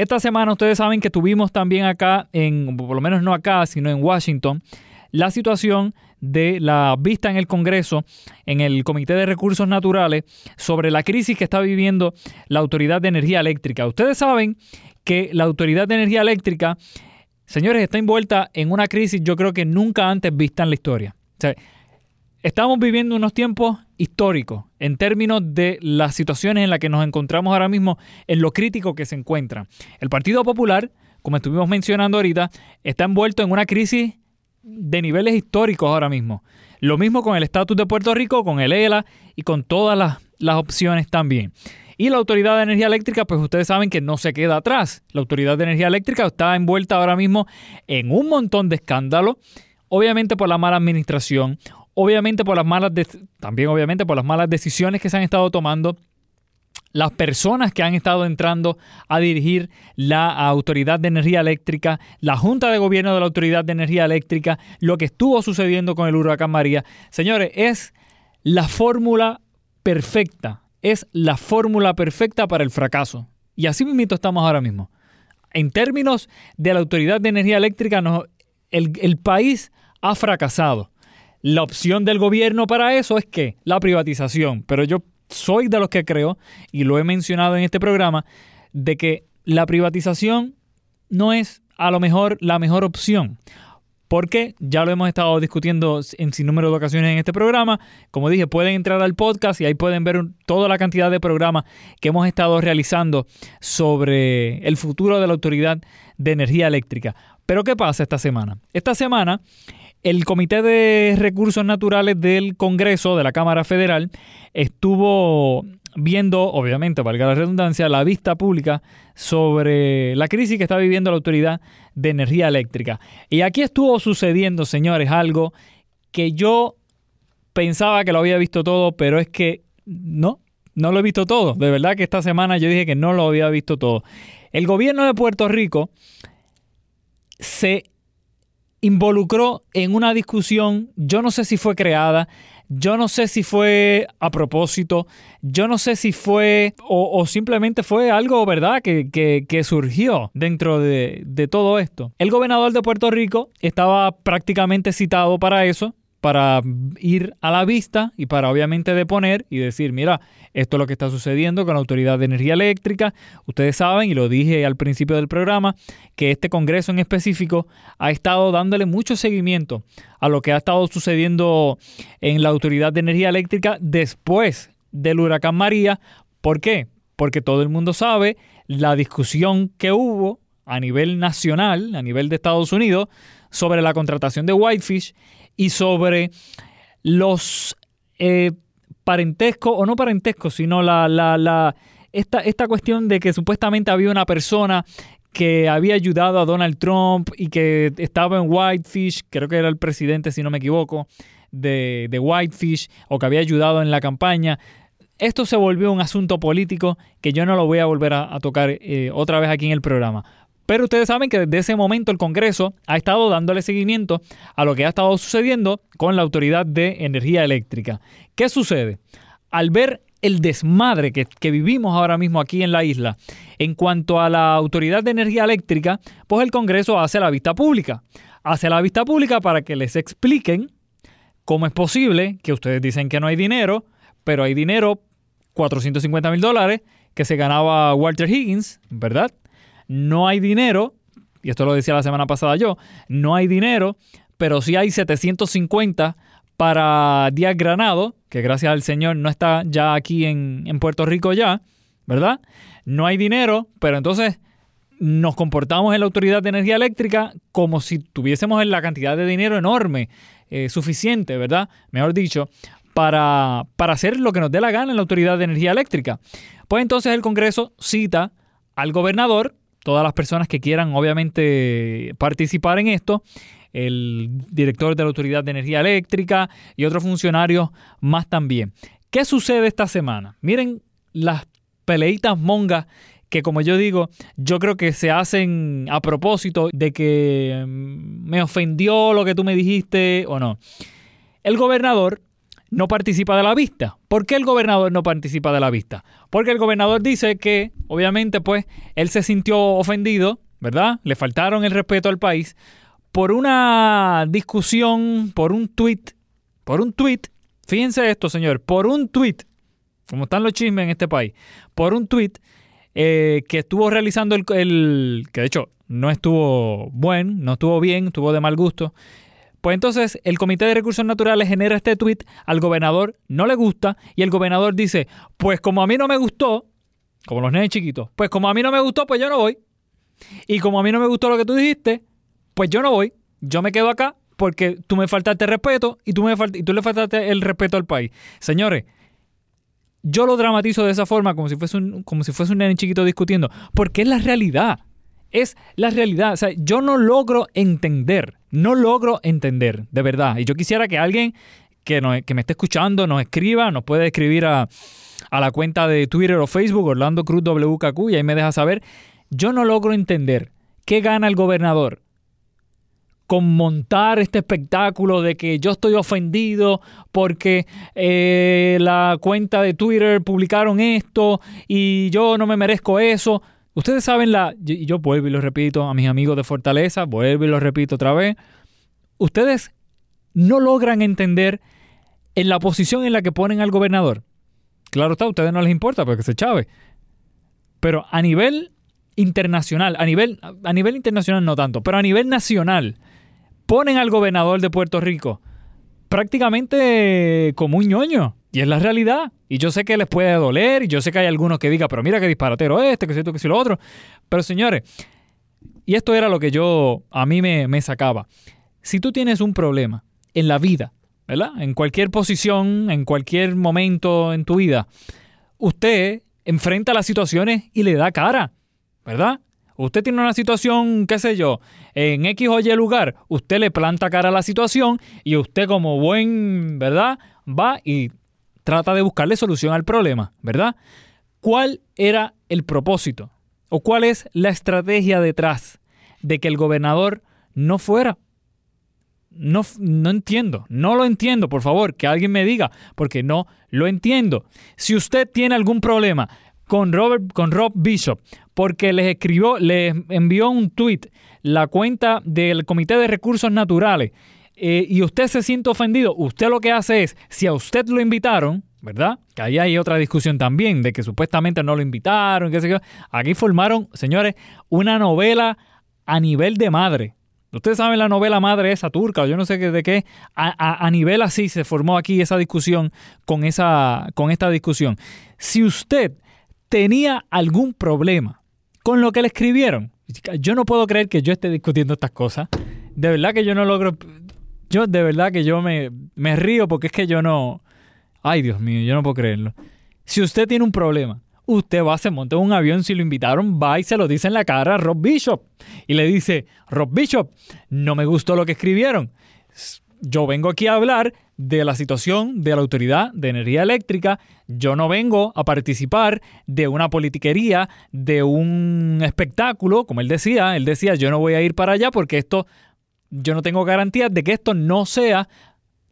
esta semana ustedes saben que tuvimos también acá, en, por lo menos no acá, sino en Washington, la situación de la vista en el Congreso, en el Comité de Recursos Naturales, sobre la crisis que está viviendo la Autoridad de Energía Eléctrica. Ustedes saben que la Autoridad de Energía Eléctrica, señores, está envuelta en una crisis yo creo que nunca antes vista en la historia. O sea, Estamos viviendo unos tiempos históricos en términos de las situaciones en las que nos encontramos ahora mismo, en lo crítico que se encuentra. El Partido Popular, como estuvimos mencionando ahorita, está envuelto en una crisis de niveles históricos ahora mismo. Lo mismo con el estatus de Puerto Rico, con el ELA y con todas las, las opciones también. Y la Autoridad de Energía Eléctrica, pues ustedes saben que no se queda atrás. La Autoridad de Energía Eléctrica está envuelta ahora mismo en un montón de escándalos, obviamente por la mala administración, obviamente por las malas, también obviamente por las malas decisiones que se han estado tomando las personas que han estado entrando a dirigir la Autoridad de Energía Eléctrica, la Junta de Gobierno de la Autoridad de Energía Eléctrica, lo que estuvo sucediendo con el huracán María. Señores, es la fórmula perfecta, es la fórmula perfecta para el fracaso. Y así mismo estamos ahora mismo. En términos de la Autoridad de Energía Eléctrica, el, el país ha fracasado. La opción del gobierno para eso es que la privatización, pero yo soy de los que creo, y lo he mencionado en este programa, de que la privatización no es a lo mejor la mejor opción. Porque ya lo hemos estado discutiendo en sin número de ocasiones en este programa. Como dije, pueden entrar al podcast y ahí pueden ver toda la cantidad de programas que hemos estado realizando sobre el futuro de la Autoridad de Energía Eléctrica. Pero ¿qué pasa esta semana? Esta semana el Comité de Recursos Naturales del Congreso de la Cámara Federal estuvo viendo, obviamente, valga la redundancia, la vista pública sobre la crisis que está viviendo la Autoridad de Energía Eléctrica. Y aquí estuvo sucediendo, señores, algo que yo pensaba que lo había visto todo, pero es que no, no lo he visto todo. De verdad que esta semana yo dije que no lo había visto todo. El gobierno de Puerto Rico se involucró en una discusión, yo no sé si fue creada, yo no sé si fue a propósito, yo no sé si fue o, simplemente fue algo, ¿verdad?, que, surgió dentro de, de todo esto. El gobernador de Puerto Rico estaba prácticamente citado para eso, para ir a la vista y para obviamente deponer y decir, mira, esto es lo que está sucediendo con la Autoridad de Energía Eléctrica. Ustedes saben, y lo dije al principio del programa, que este Congreso en específico ha estado dándole mucho seguimiento a lo que ha estado sucediendo en la Autoridad de Energía Eléctrica después del huracán María. ¿Por qué? Porque todo el mundo sabe la discusión que hubo a nivel nacional, a nivel de Estados Unidos, sobre la contratación de Whitefish y sobre los eh, parentescos, o no parentescos, sino la, la, la, esta, esta cuestión de que supuestamente había una persona que había ayudado a Donald Trump y que estaba en Whitefish, creo que era el presidente, si no me equivoco, de, de Whitefish, o que había ayudado en la campaña. Esto se volvió un asunto político que yo no lo voy a volver a, tocar eh, otra vez aquí en el programa. Pero ustedes saben que desde ese momento el Congreso ha estado dándole seguimiento a lo que ha estado sucediendo con la Autoridad de Energía Eléctrica. ¿Qué sucede? Al ver el desmadre que, vivimos ahora mismo aquí en la isla en cuanto a la Autoridad de Energía Eléctrica, pues el Congreso hace la vista pública. Hace la vista pública para que les expliquen cómo es posible que ustedes dicen que no hay dinero, pero hay dinero, 450 mil dólares, que se ganaba Walter Higgins, ¿verdad? No hay dinero, y esto lo decía la semana pasada yo, no hay dinero, pero sí hay 750 para Díaz Granado, que gracias al Señor no está ya aquí en, en Puerto Rico ya, ¿verdad? No hay dinero, pero entonces nos comportamos en la Autoridad de Energía Eléctrica como si tuviésemos la cantidad de dinero enorme, eh, suficiente, ¿verdad? Mejor dicho, para, para hacer lo que nos dé la gana en la Autoridad de Energía Eléctrica. Pues entonces el Congreso cita al gobernador todas las personas que quieran obviamente participar en esto, el director de la Autoridad de Energía Eléctrica y otros funcionarios más también. ¿Qué sucede esta semana? Miren las peleitas mongas que como yo digo, yo creo que se hacen a propósito de que mm, me ofendió lo que tú me dijiste o no. El gobernador no participa de la vista. ¿Por qué el gobernador no participa de la vista? Porque el gobernador dice que, obviamente, pues, él se sintió ofendido, ¿verdad? Le faltaron el respeto al país por una discusión, por un tweet, por un tweet. Fíjense esto, señor, por un tweet, como están los chismes en este país, por un tweet eh, que estuvo realizando el, el, que de hecho no estuvo buen, no estuvo bien, estuvo de mal gusto, pues entonces el Comité de Recursos Naturales genera este tweet, al gobernador no le gusta y el gobernador dice, pues como a mí no me gustó, como los nenes chiquitos, pues como a mí no me gustó, pues yo no voy. Y como a mí no me gustó lo que tú dijiste, pues yo no voy. Yo me quedo acá porque tú me faltaste respeto y tú, me y tú le faltaste el respeto al país. Señores, yo lo dramatizo de esa forma como si fuese un, como si fuese un nene chiquito discutiendo, porque es la realidad es la realidad. O sea, yo no logro entender, no logro entender, de verdad. Y yo quisiera que alguien que, que me esté escuchando nos escriba, nos puede escribir a, a la cuenta de Twitter o Facebook, Orlando Cruz WKQ, y ahí me deja saber. Yo no logro entender qué gana el gobernador con montar este espectáculo de que yo estoy ofendido porque eh, la cuenta de Twitter publicaron esto y yo no me merezco eso. Ustedes saben la, y yo vuelvo y lo repito a mis amigos de Fortaleza, vuelvo y lo repito otra vez, ustedes no logran entender en la posición en la que ponen al gobernador. Claro está, a ustedes no les importa porque se chave. Pero a nivel internacional, a nivel, a nivel internacional no tanto, pero a nivel nacional, ponen al gobernador de Puerto Rico prácticamente como un ñoño. Y es la realidad. Y yo sé que les puede doler, y yo sé que hay algunos que digan, pero mira qué disparatero este, que si esto, que si lo otro. Pero señores, y esto era lo que yo, a mí me, me sacaba. Si tú tienes un problema en la vida, ¿verdad? En cualquier posición, en cualquier momento en tu vida, usted enfrenta las situaciones y le da cara, ¿verdad? Usted tiene una situación, qué sé yo, en X o Y lugar, usted le planta cara a la situación y usted como buen, ¿verdad? Va y trata de buscarle solución al problema, ¿verdad? ¿Cuál era el propósito? ¿O cuál es la estrategia detrás de que el gobernador no fuera? No, no entiendo, no lo entiendo, por favor, que alguien me diga, porque no lo entiendo. Si usted tiene algún problema con, Robert, con Rob Bishop, porque les escribió, les envió un tweet la cuenta del Comité de Recursos Naturales eh, y usted se siente ofendido, usted lo que hace es, si a usted lo invitaron, ¿verdad? Que ahí hay otra discusión también de que supuestamente no lo invitaron, qué sé yo. Aquí formaron, señores, una novela a nivel de madre. Ustedes saben la novela madre esa turca, yo no sé de qué, a, a, nivel así se formó aquí esa discusión con, esa, con esta discusión. Si usted tenía algún problema con lo que le escribieron, yo no puedo creer que yo esté discutiendo estas cosas. De verdad que yo no logro, yo de verdad que yo me, me río porque es que yo no, ay Dios mío, yo no puedo creerlo. Si usted tiene un problema usted va, se monta en un avión, si lo invitaron, va y se lo dice en la cara a Rob Bishop. Y le dice, Rob Bishop, no me gustó lo que escribieron. Yo vengo aquí a hablar de la situación de la Autoridad de Energía Eléctrica. Yo no vengo a participar de una politiquería, de un espectáculo, como él decía. Él decía, yo no voy a ir para allá porque esto, yo no tengo garantía de que esto no sea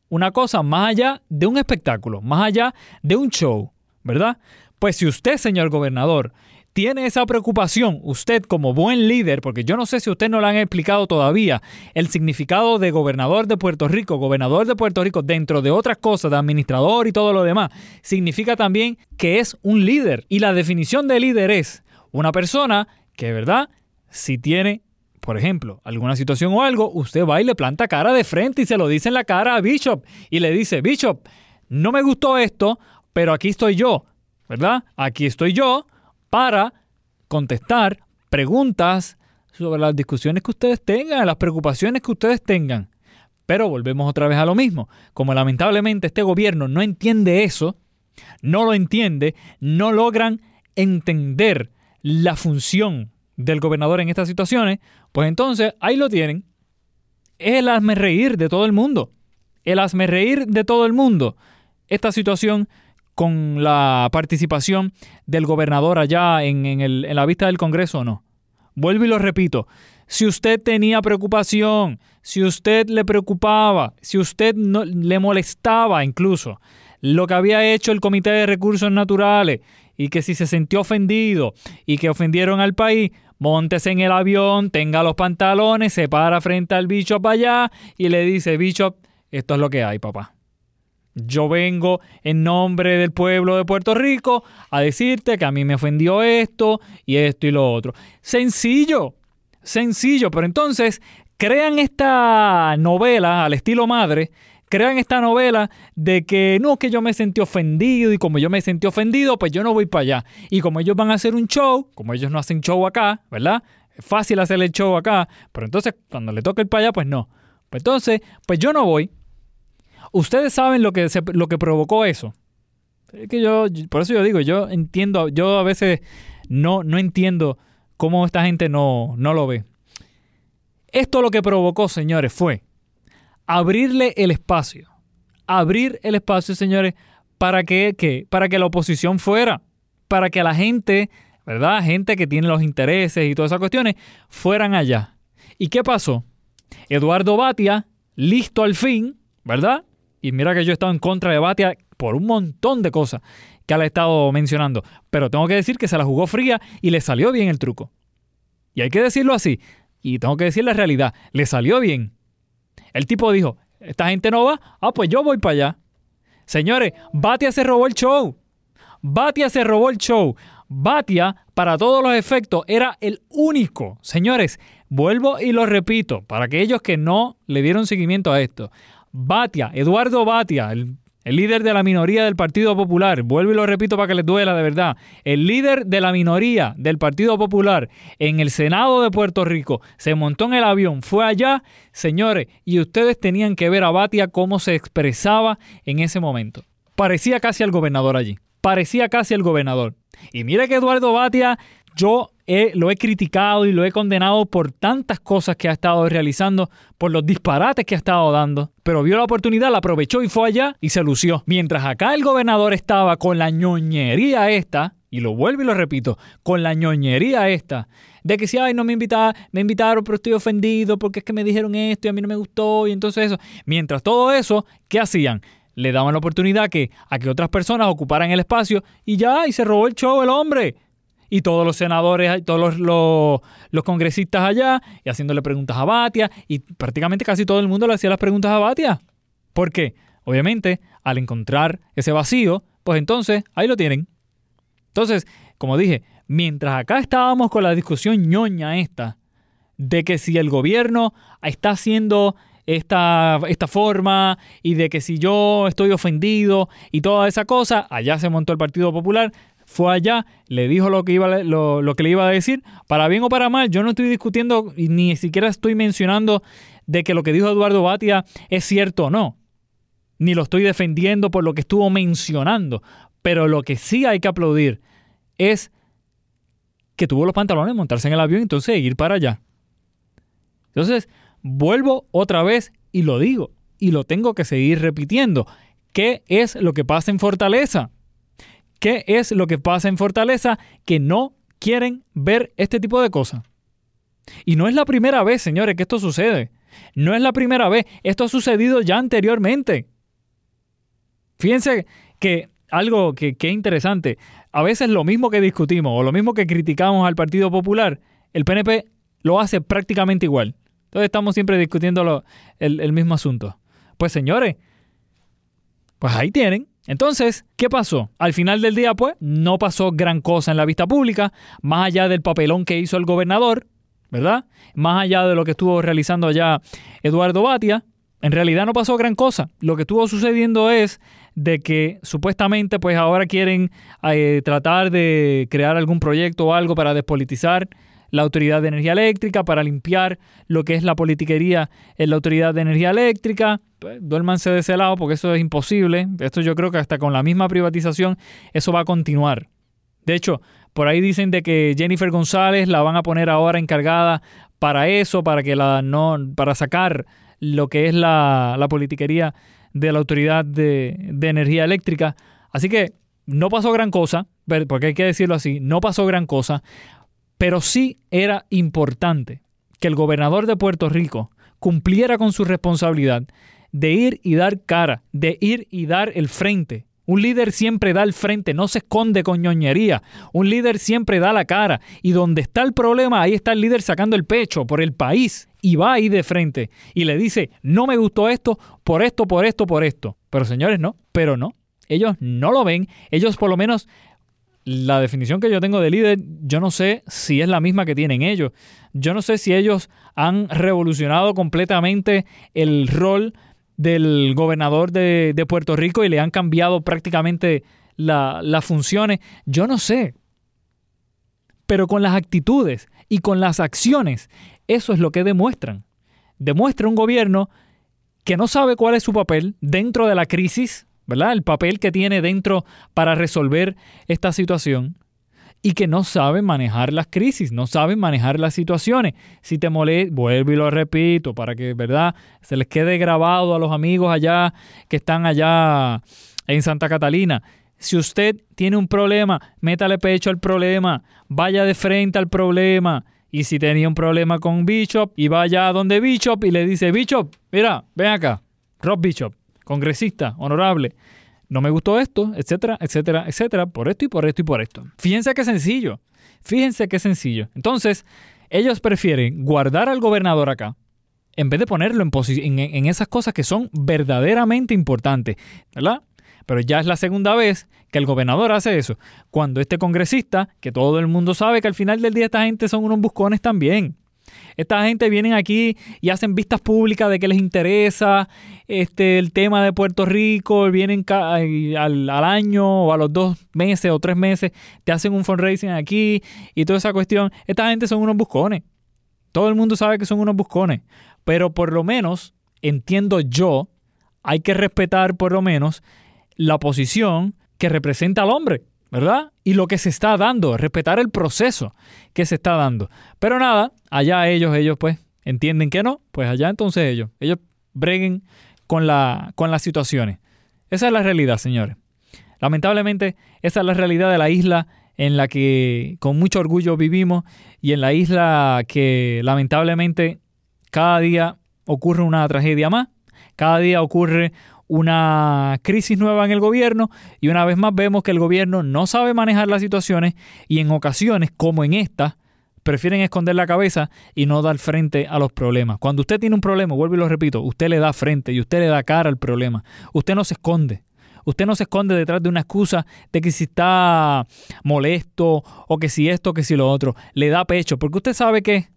una cosa más allá de un espectáculo, más allá de un show, ¿verdad? Pues si usted, señor gobernador, tiene esa preocupación, usted como buen líder, porque yo no sé si usted no le han explicado todavía el significado de gobernador de Puerto Rico, gobernador de Puerto Rico, dentro de otras cosas, de administrador y todo lo demás, significa también que es un líder. Y la definición de líder es una persona que, ¿verdad? Si tiene, por ejemplo, alguna situación o algo, usted va y le planta cara de frente y se lo dice en la cara a Bishop y le dice, Bishop, no me gustó esto, pero aquí estoy yo ¿verdad? Aquí estoy yo para contestar preguntas sobre las discusiones que ustedes tengan, las preocupaciones que ustedes tengan. Pero volvemos otra vez a lo mismo. Como lamentablemente este gobierno no entiende eso, no lo entiende, no logran entender la función del gobernador en estas situaciones, pues entonces ahí lo tienen. Es el hazme reír de todo el mundo. El hazme reír de todo el mundo. Esta situación con la participación del gobernador allá en, la vista del Congreso o no. Vuelvo y lo repito, si usted tenía preocupación, si usted le preocupaba, si usted no, le molestaba incluso lo que había hecho el Comité de Recursos Naturales y que si se sintió ofendido y que ofendieron al país, montese en el avión, tenga los pantalones, se para frente al Bishop allá y le dice, Bishop, esto es lo que hay, papá. Yo vengo en nombre del pueblo de Puerto Rico a decirte que a mí me ofendió esto y esto y lo otro. Sencillo, sencillo, pero entonces crean esta novela al estilo madre, crean esta novela de que no, que yo me sentí ofendido y como yo me sentí ofendido, pues yo no voy para allá. Y como ellos van a hacer un show, como ellos no hacen show acá, ¿verdad? Es fácil hacer el show acá, pero entonces cuando le toca el para allá, pues no. Pues entonces, pues yo no voy. Ustedes saben lo que, lo que provocó eso. Es que yo, por eso yo digo, yo entiendo, yo a veces no, no entiendo cómo esta gente no, no lo ve. Esto lo que provocó, señores, fue abrirle el espacio. Abrir el espacio, señores, para que, para que la oposición fuera, para que la gente, ¿verdad? Gente que tiene los intereses y todas esas cuestiones, fueran allá. ¿Y qué pasó? Eduardo Batia, listo al fin, ¿verdad? Y mira que yo he estado en contra de Batia por un montón de cosas que él ha estado mencionando. Pero tengo que decir que se la jugó fría y le salió bien el truco. Y hay que decirlo así. Y tengo que decir la realidad. Le salió bien. El tipo dijo, esta gente no va. Ah, pues yo voy para allá. Señores, Batia se robó el show. Batia se robó el show. Batia, para todos los efectos, era el único. Señores, vuelvo y lo repito, para aquellos que no le dieron seguimiento a esto. Batia, Eduardo Batia, el, líder de la minoría del Partido Popular, vuelvo y lo repito para que les duela de verdad, el líder de la minoría del Partido Popular en el Senado de Puerto Rico, se montó en el avión, fue allá, señores, y ustedes tenían que ver a Batia cómo se expresaba en ese momento. Parecía casi al gobernador allí, parecía casi al gobernador. Y mire que Eduardo Batia, yo lo he criticado y lo he condenado por tantas cosas que ha estado realizando, por los disparates que ha estado dando, pero vio la oportunidad, la aprovechó y fue allá y se lució. Mientras acá el gobernador estaba con la ñoñería esta, y lo vuelvo y lo repito, con la ñoñería esta, de que si, ay, no me invitaron, me invitaron, pero estoy ofendido porque es que me dijeron esto y a mí no me gustó y entonces eso. Mientras todo eso, ¿qué hacían? Le daban la oportunidad que, a que otras personas ocuparan el espacio y ya, y se robó el show el hombre. Y todos los senadores, todos los, los, congresistas allá, y haciéndole preguntas a Batia, y prácticamente casi todo el mundo le hacía las preguntas a Batia. ¿Por qué? Obviamente, al encontrar ese vacío, pues entonces ahí lo tienen. Entonces, como dije, mientras acá estábamos con la discusión ñoña esta, de que si el gobierno está haciendo esta, esta forma y de que si yo estoy ofendido y toda esa cosa, allá se montó el Partido Popular, fue allá, le dijo lo que, iba, lo, lo que le iba a decir, para bien o para mal, yo no estoy discutiendo ni siquiera estoy mencionando de que lo que dijo Eduardo Batia es cierto o no, ni lo estoy defendiendo por lo que estuvo mencionando, pero lo que sí hay que aplaudir es que tuvo los pantalones, montarse en el avión y entonces ir para allá. Entonces, vuelvo otra vez y lo digo, y lo tengo que seguir repitiendo. ¿Qué es lo que pasa en Fortaleza? ¿Qué es lo que pasa en Fortaleza que no quieren ver este tipo de cosas? Y no es la primera vez, señores, que esto sucede. No es la primera vez. Esto ha sucedido ya anteriormente. Fíjense que algo que, que es interesante, a veces lo mismo que discutimos o lo mismo que criticamos al Partido Popular, el PNP lo hace prácticamente igual. Entonces estamos siempre discutiendo el, el mismo asunto. Pues señores, pues ahí tienen. Entonces, ¿qué pasó? Al final del día, pues, no pasó gran cosa en la vista pública, más allá del papelón que hizo el gobernador, ¿verdad? Más allá de lo que estuvo realizando allá Eduardo Batia, en realidad no pasó gran cosa. Lo que estuvo sucediendo es de que supuestamente pues ahora quieren eh, tratar de crear algún proyecto o algo para despolitizar la Autoridad de Energía Eléctrica, para limpiar lo que es la politiquería en la Autoridad de Energía Eléctrica. Pues, duérmanse de ese lado porque eso es imposible. Esto yo creo que hasta con la misma privatización eso va a continuar. De hecho, por ahí dicen de que Jennifer González la van a poner ahora encargada para eso, para que la no, para sacar lo que es la, la politiquería de la Autoridad de, de Energía Eléctrica. Así que no pasó gran cosa, porque hay que decirlo así, no pasó gran cosa, pero sí era importante que el gobernador de Puerto Rico cumpliera con su responsabilidad de ir y dar cara, de ir y dar el frente. Un líder siempre da el frente, no se esconde con ñoñería. Un líder siempre da la cara. Y donde está el problema, ahí está el líder sacando el pecho por el país. Y va ahí de frente. Y le dice, no me gustó esto, por esto, por esto, por esto. Pero señores, no. Pero no. Ellos no lo ven. Ellos por lo menos la definición que yo tengo de líder, yo no sé si es la misma que tienen ellos. Yo no sé si ellos han revolucionado completamente el rol del gobernador de, de Puerto Rico y le han cambiado prácticamente las funciones. Yo no sé. Pero con las actitudes y con las acciones, eso es lo que demuestran. Demuestra un gobierno que no sabe cuál es su papel dentro de la crisis, ¿verdad? El papel que tiene dentro para resolver esta situación y que no saben manejar las crisis, no saben manejar las situaciones. Si te molesta, vuelvo y lo repito para que, ¿verdad? Se les quede grabado a los amigos allá que están allá en Santa Catalina. Si usted tiene un problema, métale pecho al problema, vaya de frente al problema. Y si tenía un problema con Bishop, y vaya a donde Bishop y le dice, Bishop, mira, ven acá, Rob Bishop, congresista, honorable no me gustó esto, etcétera, etcétera, etcétera, por esto y por esto y por esto. Fíjense qué sencillo, fíjense qué sencillo. Entonces, ellos prefieren guardar al gobernador acá en vez de ponerlo en, esas cosas que son verdaderamente importantes, ¿verdad? Pero ya es la segunda vez que el gobernador hace eso. Cuando este congresista, que todo el mundo sabe que al final del día esta gente son unos buscones también, esta gente vienen aquí y hacen vistas públicas de que les interesa este, el tema de Puerto Rico, vienen al, al, año o a los dos meses o tres meses, te hacen un fundraising aquí y toda esa cuestión. Esta gente son unos buscones. Todo el mundo sabe que son unos buscones. Pero por lo menos, entiendo yo, hay que respetar por lo menos la posición que representa al hombre. ¿Verdad? Y lo que se está dando, respetar el proceso que se está dando. Pero nada, allá ellos, ellos pues entienden que no, pues allá entonces ellos, ellos breguen con, la, con las situaciones. Esa es la realidad, señores. Lamentablemente, esa es la realidad de la isla en la que con mucho orgullo vivimos y en la isla que lamentablemente cada día ocurre una tragedia más, cada día ocurre una crisis nueva en el gobierno y una vez más vemos que el gobierno no sabe manejar las situaciones y en ocasiones, como en esta, prefieren esconder la cabeza y no dar frente a los problemas. Cuando usted tiene un problema, vuelvo y lo repito, usted le da frente y usted le da cara al problema. Usted no se esconde. Usted no se esconde detrás de una excusa de que si está molesto o que si esto, que si lo otro. Le da pecho, porque usted sabe que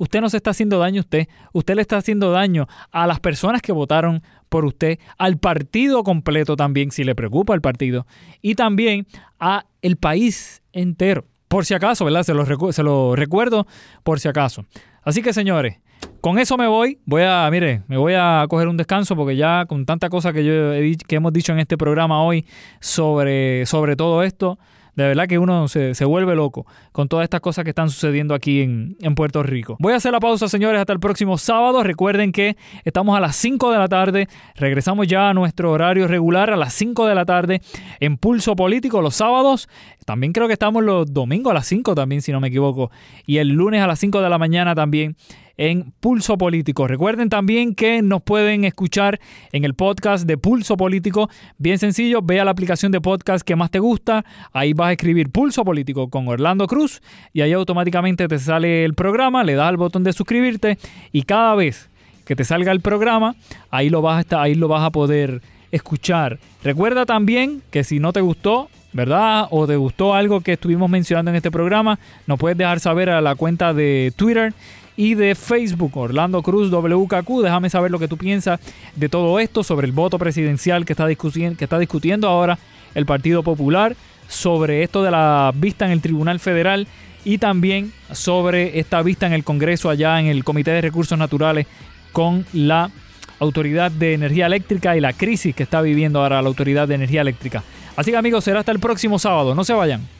usted no se está haciendo daño a usted. Usted le está haciendo daño a las personas que votaron por usted, al partido completo también, si le preocupa el partido, y también a el país entero. Por si acaso, ¿verdad? Se lo, se lo recuerdo por si acaso. Así que, señores, con eso me voy. Voy a, mire, me voy a coger un descanso porque ya con tanta cosa que yo he, que hemos dicho en este programa hoy sobre, sobre todo esto, de verdad que uno se, vuelve loco con todas estas cosas que están sucediendo aquí en, en, Puerto Rico. Voy a hacer la pausa, señores, hasta el próximo sábado. Recuerden que estamos a las 5 de la tarde. Regresamos ya a nuestro horario regular a las 5 de la tarde en Pulso Político los sábados. También creo que estamos los domingos a las 5 también, si no me equivoco. Y el lunes a las 5 de la mañana también en Pulso Político. Recuerden también que nos pueden escuchar en el podcast de Pulso Político. Bien sencillo, vea la aplicación de podcast que más te gusta. Ahí vas a escribir Pulso Político con Orlando Cruz y ahí automáticamente te sale el programa, le das al botón de suscribirte y cada vez que te salga el programa, ahí lo vas a, ahí lo vas a poder escuchar. Recuerda también que si no te gustó, ¿verdad? O te gustó algo que estuvimos mencionando en este programa, nos puedes dejar saber a la cuenta de Twitter y de Facebook, Orlando Cruz WKQ. Déjame saber lo que tú piensas de todo esto, sobre el voto presidencial que está, discutiendo, que está discutiendo ahora el Partido Popular, sobre esto de la vista en el Tribunal Federal y también sobre esta vista en el Congreso allá en el Comité de Recursos Naturales con la Autoridad de Energía Eléctrica y la crisis que está viviendo ahora la Autoridad de Energía Eléctrica. Así que amigos, será hasta el próximo sábado. No se vayan.